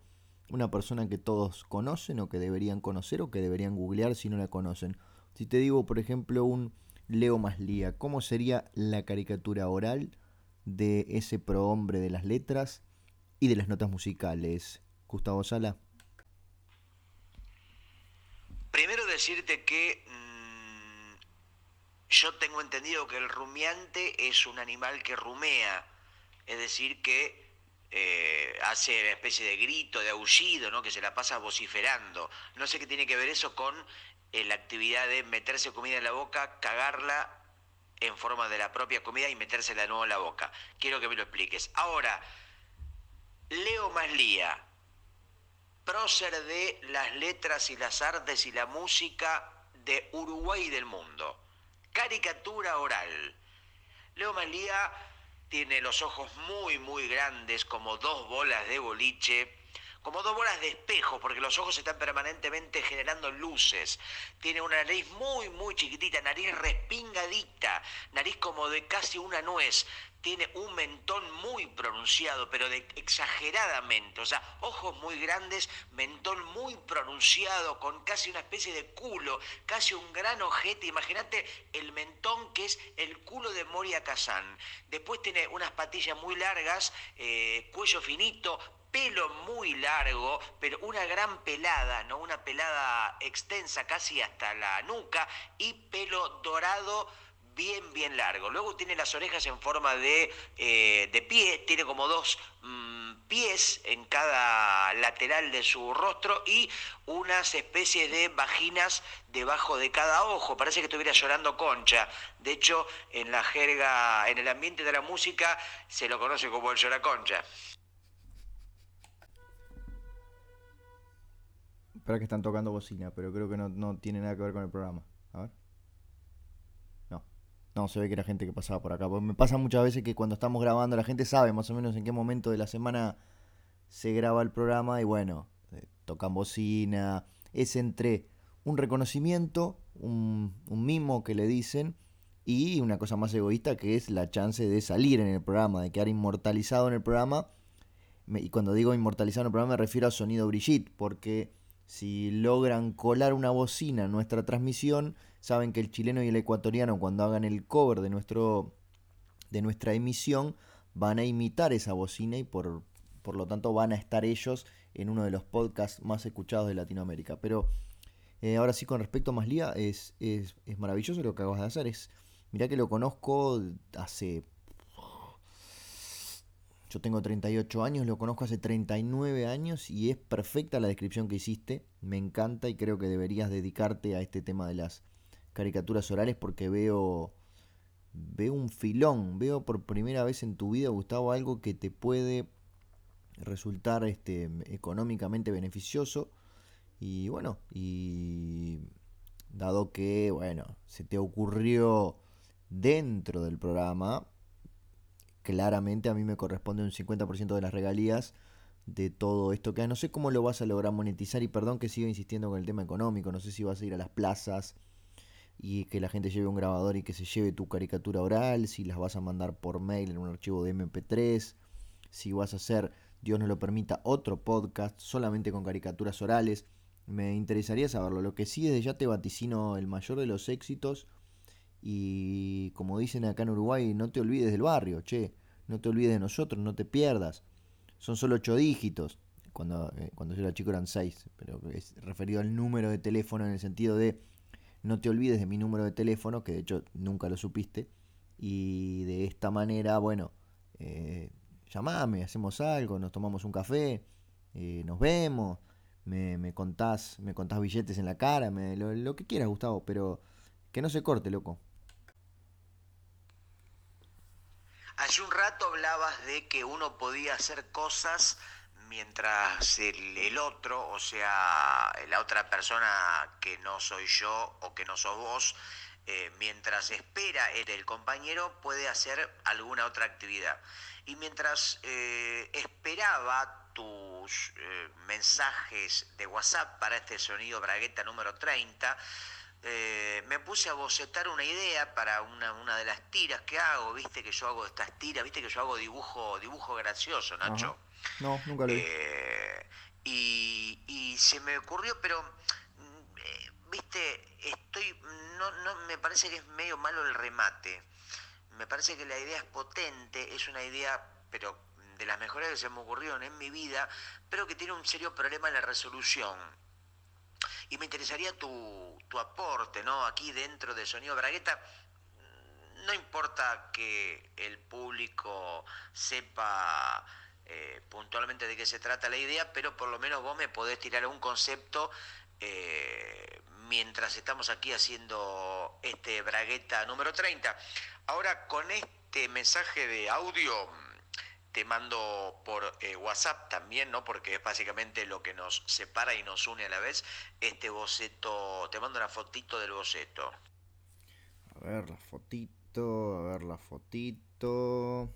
una persona que todos conocen o que deberían conocer o que deberían googlear si no la conocen. Si te digo, por ejemplo, un Leo Maslía, ¿cómo sería la caricatura oral de ese prohombre de las letras y de las notas musicales. Gustavo Sala. Primero decirte que mm, yo tengo entendido que el rumiante es un animal que rumea, es decir, que eh, hace una especie de grito, de aullido, ¿no? que se la pasa vociferando. No sé qué tiene que ver eso con eh, la actividad de meterse comida en la boca, cagarla en forma de la propia comida y metérsela de nuevo en la boca. Quiero que me lo expliques. Ahora, Leo Maslía, prócer de las letras y las artes y la música de Uruguay y del mundo. Caricatura oral. Leo Maslía tiene los ojos muy, muy grandes, como dos bolas de boliche como dos bolas de espejo, porque los ojos están permanentemente generando luces. Tiene una nariz muy, muy chiquitita, nariz respingadita, nariz como de casi una nuez. Tiene un mentón muy pronunciado, pero de exageradamente. O sea, ojos muy grandes, mentón muy pronunciado, con casi una especie de culo, casi un gran ojete. Imagínate el mentón que es el culo de Moria Kazan. Después tiene unas patillas muy largas, eh, cuello finito, pelo muy largo, pero una gran pelada, ¿no? Una pelada extensa casi hasta la nuca y pelo dorado bien, bien largo. Luego tiene las orejas en forma de, eh, de pie, tiene como dos mm, pies en cada lateral de su rostro y unas especies de vaginas debajo de cada ojo. Parece que estuviera llorando concha. De hecho, en la jerga, en el ambiente de la música, se lo conoce como el lloraconcha. Espera que están tocando bocina, pero creo que no, tiene nada que ver con el programa. A ver. No. No, se ve que era gente que pasaba por acá. Me pasa muchas veces que cuando estamos grabando la gente sabe más o menos en qué momento de la semana se graba el programa y bueno, eh, tocan bocina. Es entre un reconocimiento, un, un mimo que le dicen y una cosa más egoísta que es la chance de salir en el programa, de quedar inmortalizado en el programa. y cuando digo inmortalizado en el programa me refiero a sonido Brigitte, porque si logran colar una bocina en nuestra transmisión, saben que el chileno y el ecuatoriano cuando hagan el cover de, nuestro, de nuestra emisión van a imitar esa bocina y por, por lo tanto van a estar ellos en uno de los podcasts más escuchados de Latinoamérica. Pero eh, ahora sí, con respecto a Maslía, es, es, es maravilloso lo que acabas de hacer. Es, mirá que lo conozco hace yo tengo 38 años, lo conozco hace 39 años y es perfecta la descripción que hiciste. Me encanta y creo que deberías dedicarte a este tema de las caricaturas orales porque veo veo un filón, veo por primera vez en tu vida, Gustavo, algo que te puede resultar este, económicamente beneficioso. Y bueno, y dado que, bueno, se te ocurrió dentro del programa, claramente a mí me corresponde un 50% de las regalías de todo esto que no sé cómo lo vas a lograr monetizar y perdón que sigo insistiendo con el tema económico, no sé si vas a ir a las plazas y que la gente lleve un grabador y que se lleve tu caricatura oral, si las vas a mandar por mail en un archivo de MP3, si vas a hacer, Dios no lo permita, otro podcast solamente con caricaturas orales. Me interesaría saberlo. Lo que sí desde ya te vaticino el mayor de los éxitos y como dicen acá en Uruguay, no te olvides del barrio, che, no te olvides de nosotros, no te pierdas. Son solo ocho dígitos. Cuando, eh, cuando yo era chico eran seis, pero es referido al número de teléfono en el sentido de no te olvides de mi número de teléfono, que de hecho nunca lo supiste. Y de esta manera, bueno, eh, llamame, hacemos algo, nos tomamos un café, eh, nos vemos, me, me, contás, me contás billetes en la cara, me, lo, lo que quieras, Gustavo, pero que no se corte, loco. Hace un rato hablabas de que uno podía hacer cosas mientras el, otro, o sea, la otra persona que no soy yo o que no sos vos, eh, mientras espera el compañero, puede hacer alguna otra actividad. Y mientras eh, esperaba tus eh, mensajes de WhatsApp para este sonido bragueta número 30, eh, me puse a bocetar una idea para una, de las tiras que hago, viste que yo hago estas tiras, viste que yo hago dibujo, dibujo gracioso, Nacho. No, nunca lo vi. Eh, y, se me ocurrió, pero mm, eh, viste, estoy, no, no, me parece que es medio malo el remate. Me parece que la idea es potente, es una idea, pero de las mejores que se me ocurrieron en mi vida, pero que tiene un serio problema en la resolución y me interesaría tu, tu aporte, ¿no? Aquí dentro de Sonido Bragueta, no importa que el público sepa eh, puntualmente de qué se trata la idea, pero por lo menos vos me podés tirar un concepto eh, mientras estamos aquí haciendo este bragueta número 30. Ahora con este mensaje de audio te mando por eh, WhatsApp también, ¿no? Porque es básicamente lo que nos separa y nos une a la vez. Este boceto, te mando una fotito del boceto. A ver la fotito, a ver la fotito.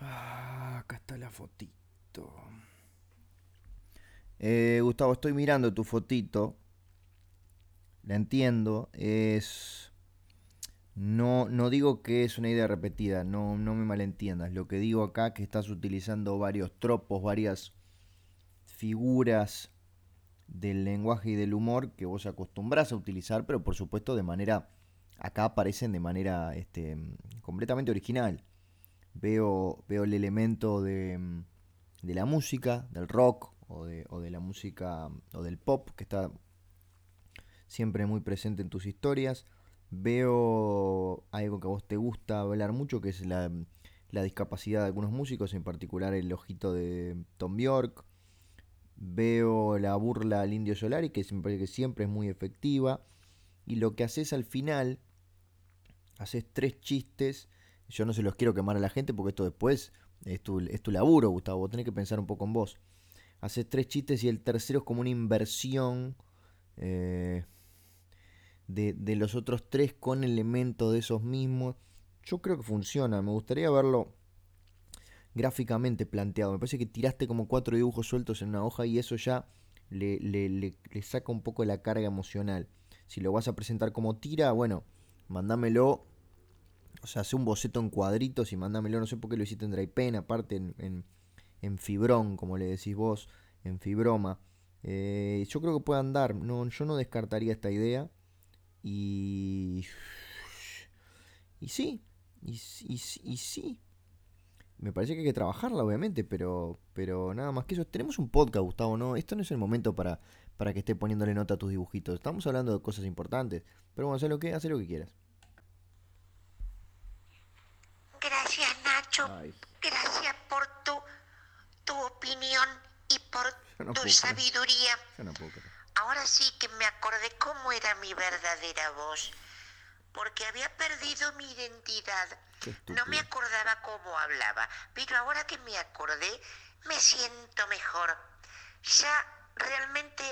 Ah, acá está la fotito. Eh, Gustavo, estoy mirando tu fotito. La entiendo. Es. No, no digo que es una idea repetida, no, no me malentiendas. Lo que digo acá es que estás utilizando varios tropos, varias figuras del lenguaje y del humor que vos acostumbras a utilizar, pero por supuesto de manera. Acá aparecen de manera este, completamente original. Veo, veo el elemento de, de la música, del rock, o de, o de la música o del pop que está siempre muy presente en tus historias. Veo algo que a vos te gusta hablar mucho, que es la, la discapacidad de algunos músicos, en particular el ojito de Tom Bjork. Veo la burla al indio Solari, que siempre, que siempre es muy efectiva. Y lo que haces al final, haces tres chistes. Yo no se los quiero quemar a la gente porque esto después es tu, es tu laburo, Gustavo. Vos tenés que pensar un poco en vos haces tres chistes y el tercero es como una inversión eh, de, los otros tres con elementos de esos mismos. Yo creo que funciona, me gustaría verlo gráficamente planteado. Me parece que tiraste como cuatro dibujos sueltos en una hoja y eso ya le, le, saca un poco la carga emocional. Si lo vas a presentar como tira, bueno, mándamelo. O sea, hace un boceto en cuadritos y mándamelo. No sé por qué lo hiciste en Pen, aparte en en fibrón, como le decís vos, en fibroma. Eh, yo creo que puede andar, no, yo no descartaría esta idea. Y. Y sí, y, y, sí. Me parece que hay que trabajarla, obviamente, pero, pero nada más que eso. Tenemos un podcast, Gustavo, ¿no? Esto no es el momento para, para que esté poniéndole nota a tus dibujitos. Estamos hablando de cosas importantes. Pero bueno, haz lo que, haz lo que quieras. Gracias, Nacho. Gracias por tu tu opinión y por tu sabiduría. Ahora sí que me acordé cómo era mi verdadera voz, porque había perdido mi identidad. No me acordaba cómo hablaba, pero ahora que me acordé, me siento mejor. Ya realmente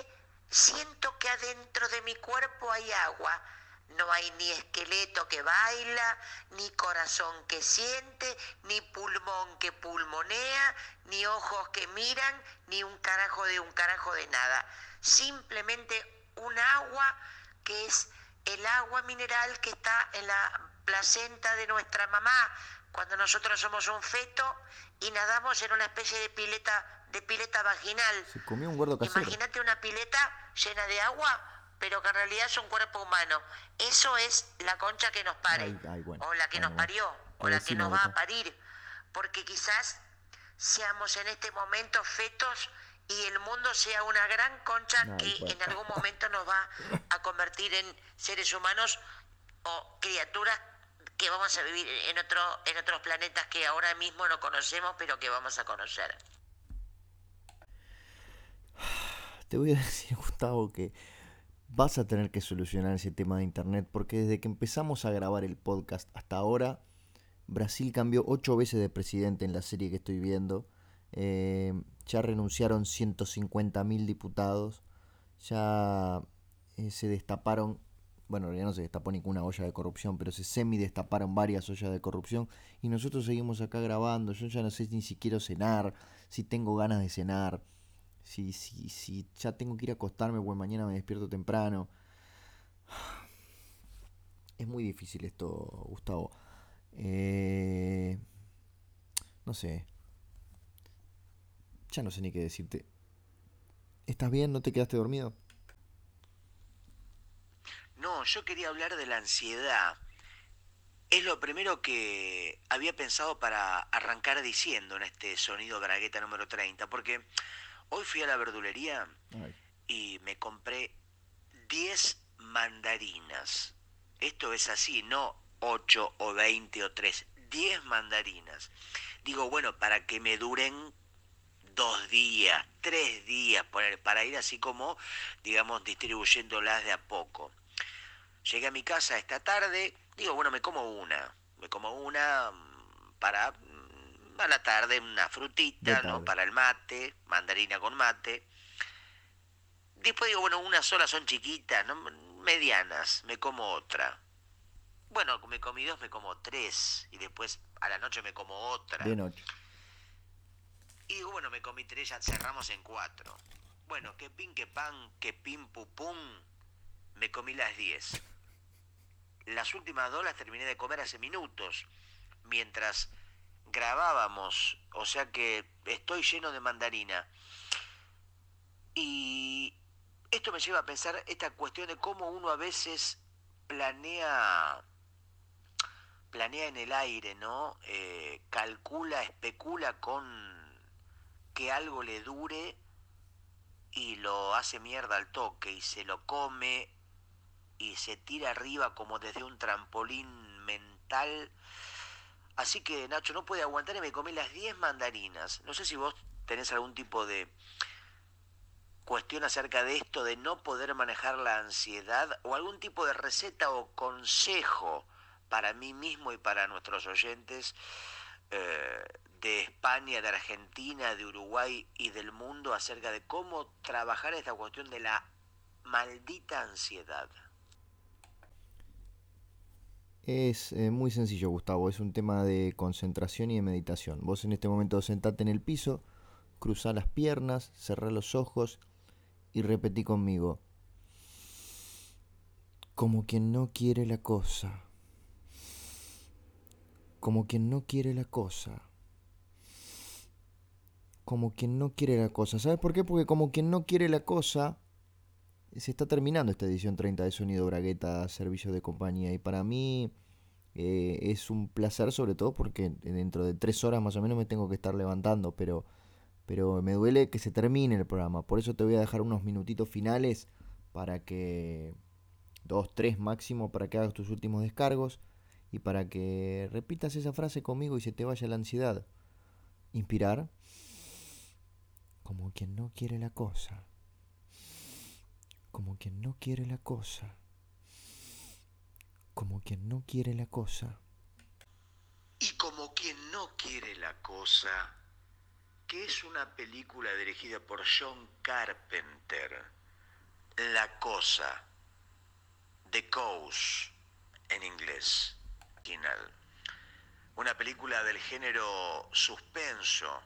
siento que adentro de mi cuerpo hay agua no hay ni esqueleto que baila, ni corazón que siente, ni pulmón que pulmonea, ni ojos que miran, ni un carajo de un carajo de nada. Simplemente un agua que es el agua mineral que está en la placenta de nuestra mamá cuando nosotros somos un feto y nadamos en una especie de pileta de pileta vaginal. Se comió un Imagínate una pileta llena de agua pero que en realidad es un cuerpo humano. Eso es la concha que nos pare, o la que nos parió, o la que nos va a parir, porque quizás seamos en este momento fetos y el mundo sea una gran concha que en algún momento nos va a convertir en seres humanos o criaturas que vamos a vivir en otro en otros planetas que ahora mismo no conocemos pero que vamos a conocer. Te voy a decir, Gustavo, que vas a tener que solucionar ese tema de internet porque desde que empezamos a grabar el podcast hasta ahora, Brasil cambió ocho veces de presidente en la serie que estoy viendo. Eh, ya renunciaron 150.000 diputados. Ya eh, se destaparon, bueno, ya no se destapó ninguna olla de corrupción, pero se semi destaparon varias ollas de corrupción. Y nosotros seguimos acá grabando. Yo ya no sé ni siquiera cenar, si tengo ganas de cenar si, si, si ya tengo que ir a acostarme, pues mañana me despierto temprano. Es muy difícil esto, Gustavo. Eh, no sé. Ya no sé ni qué decirte. ¿Estás bien? ¿No te quedaste dormido? No, yo quería hablar de la ansiedad. Es lo primero que había pensado para arrancar diciendo en este sonido bragueta número 30, porque Hoy fui a la verdulería y me compré 10 mandarinas. Esto es así, no 8 o 20 o 3, 10 mandarinas. Digo, bueno, para que me duren dos días, tres días, para ir así como, digamos, distribuyéndolas de a poco. Llegué a mi casa esta tarde, digo, bueno, me como una, me como una mm, para a la tarde, una frutita, ¿no? Para el mate, mandarina con mate. Después digo, bueno, una sola son chiquitas, ¿no? medianas, me como otra. Bueno, me comí dos, me como tres. Y después a la noche me como otra. De noche. Y digo, bueno, me comí tres, ya cerramos en cuatro. Bueno, que pin, que pan, que pin, pupum, me comí las diez. Las últimas dos las terminé de comer hace minutos, mientras grabábamos, o sea que estoy lleno de mandarina. Y esto me lleva a pensar esta cuestión de cómo uno a veces planea planea en el aire, ¿no? Eh, calcula, especula con que algo le dure y lo hace mierda al toque y se lo come y se tira arriba como desde un trampolín mental. Así que Nacho no puede aguantar y me comí las 10 mandarinas. No sé si vos tenés algún tipo de cuestión acerca de esto de no poder manejar la ansiedad o algún tipo de receta o consejo para mí mismo y para nuestros oyentes eh, de España, de Argentina, de Uruguay y del mundo acerca de cómo trabajar esta cuestión de la maldita ansiedad. Es eh, muy sencillo, Gustavo. Es un tema de concentración y de meditación. Vos en este momento sentate en el piso, cruza las piernas, cerrá los ojos y repetí conmigo. Como quien no quiere la cosa. Como quien no quiere la cosa como quien no quiere la cosa. ¿Sabes por qué? Porque como quien no quiere la cosa, se está terminando esta edición 30 de Sonido Bragueta, servicio de compañía. Y para mí eh, es un placer, sobre todo porque dentro de tres horas más o menos me tengo que estar levantando, pero, pero me duele que se termine el programa. Por eso te voy a dejar unos minutitos finales para que, dos, tres máximo, para que hagas tus últimos descargos y para que repitas esa frase conmigo y se te vaya la ansiedad. Inspirar como quien no quiere la cosa, como quien no quiere la cosa, como quien no quiere la cosa. Y como quien no quiere la cosa, que es una película dirigida por John Carpenter, La Cosa, The Cause en inglés, original. Una película del género suspenso,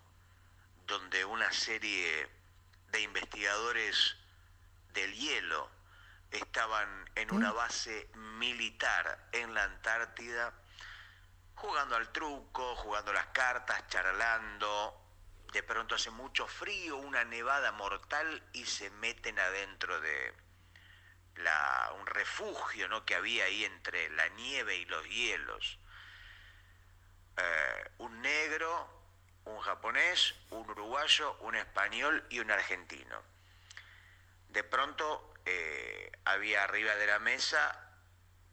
donde una serie de investigadores del hielo estaban en una base militar en la Antártida, jugando al truco, jugando las cartas, charlando. De pronto hace mucho frío, una nevada mortal y se meten adentro de la, un refugio ¿no? que había ahí entre la nieve y los hielos. Eh, un negro un japonés, un uruguayo, un español y un argentino. De pronto eh, había arriba de la mesa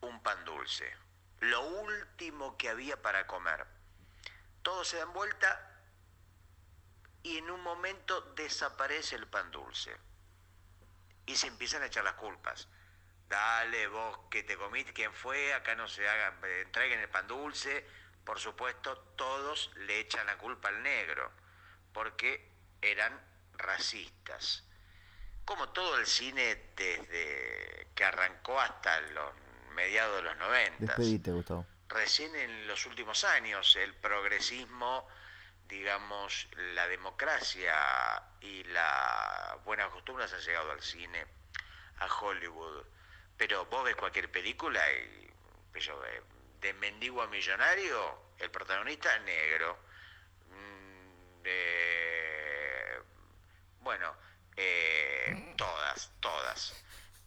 un pan dulce, lo último que había para comer. Todos se dan vuelta y en un momento desaparece el pan dulce. Y se empiezan a echar las culpas. Dale, vos que te comiste, quién fue, acá no se hagan, entreguen el pan dulce por supuesto, todos le echan la culpa al negro, porque eran racistas. Como todo el cine desde que arrancó hasta los mediados de los 90. Despedite, Gustavo. Recién en los últimos años el progresismo, digamos, la democracia y las buenas costumbres han llegado al cine, a Hollywood. Pero vos ves cualquier película y yo, de Mendigo a Millonario, el protagonista es negro. Mm, bueno, eh, todas, todas.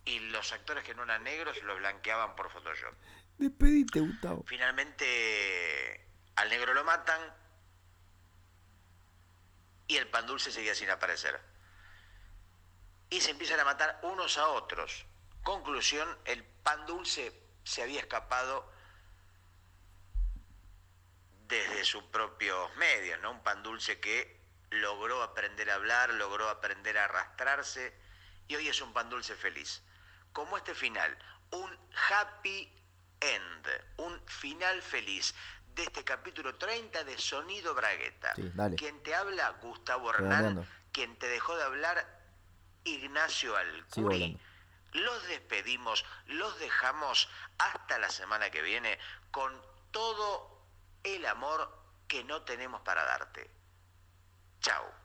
Y los actores que no eran negros los blanqueaban por Photoshop. Despedite, Gustavo. Finalmente al negro lo matan y el pan dulce seguía sin aparecer. Y se empiezan a matar unos a otros. Conclusión, el pan dulce se había escapado desde sus propios medios, ¿no? Un pan dulce que logró aprender a hablar, logró aprender a arrastrarse y hoy es un pan dulce feliz. Como este final, un happy end, un final feliz de este capítulo 30 de Sonido Bragueta. Sí. Quien te habla, Gustavo Hernán. Quien te dejó de hablar, Ignacio Alcuri. Los despedimos, los dejamos hasta la semana que viene con todo el amor que no tenemos para darte. Chao.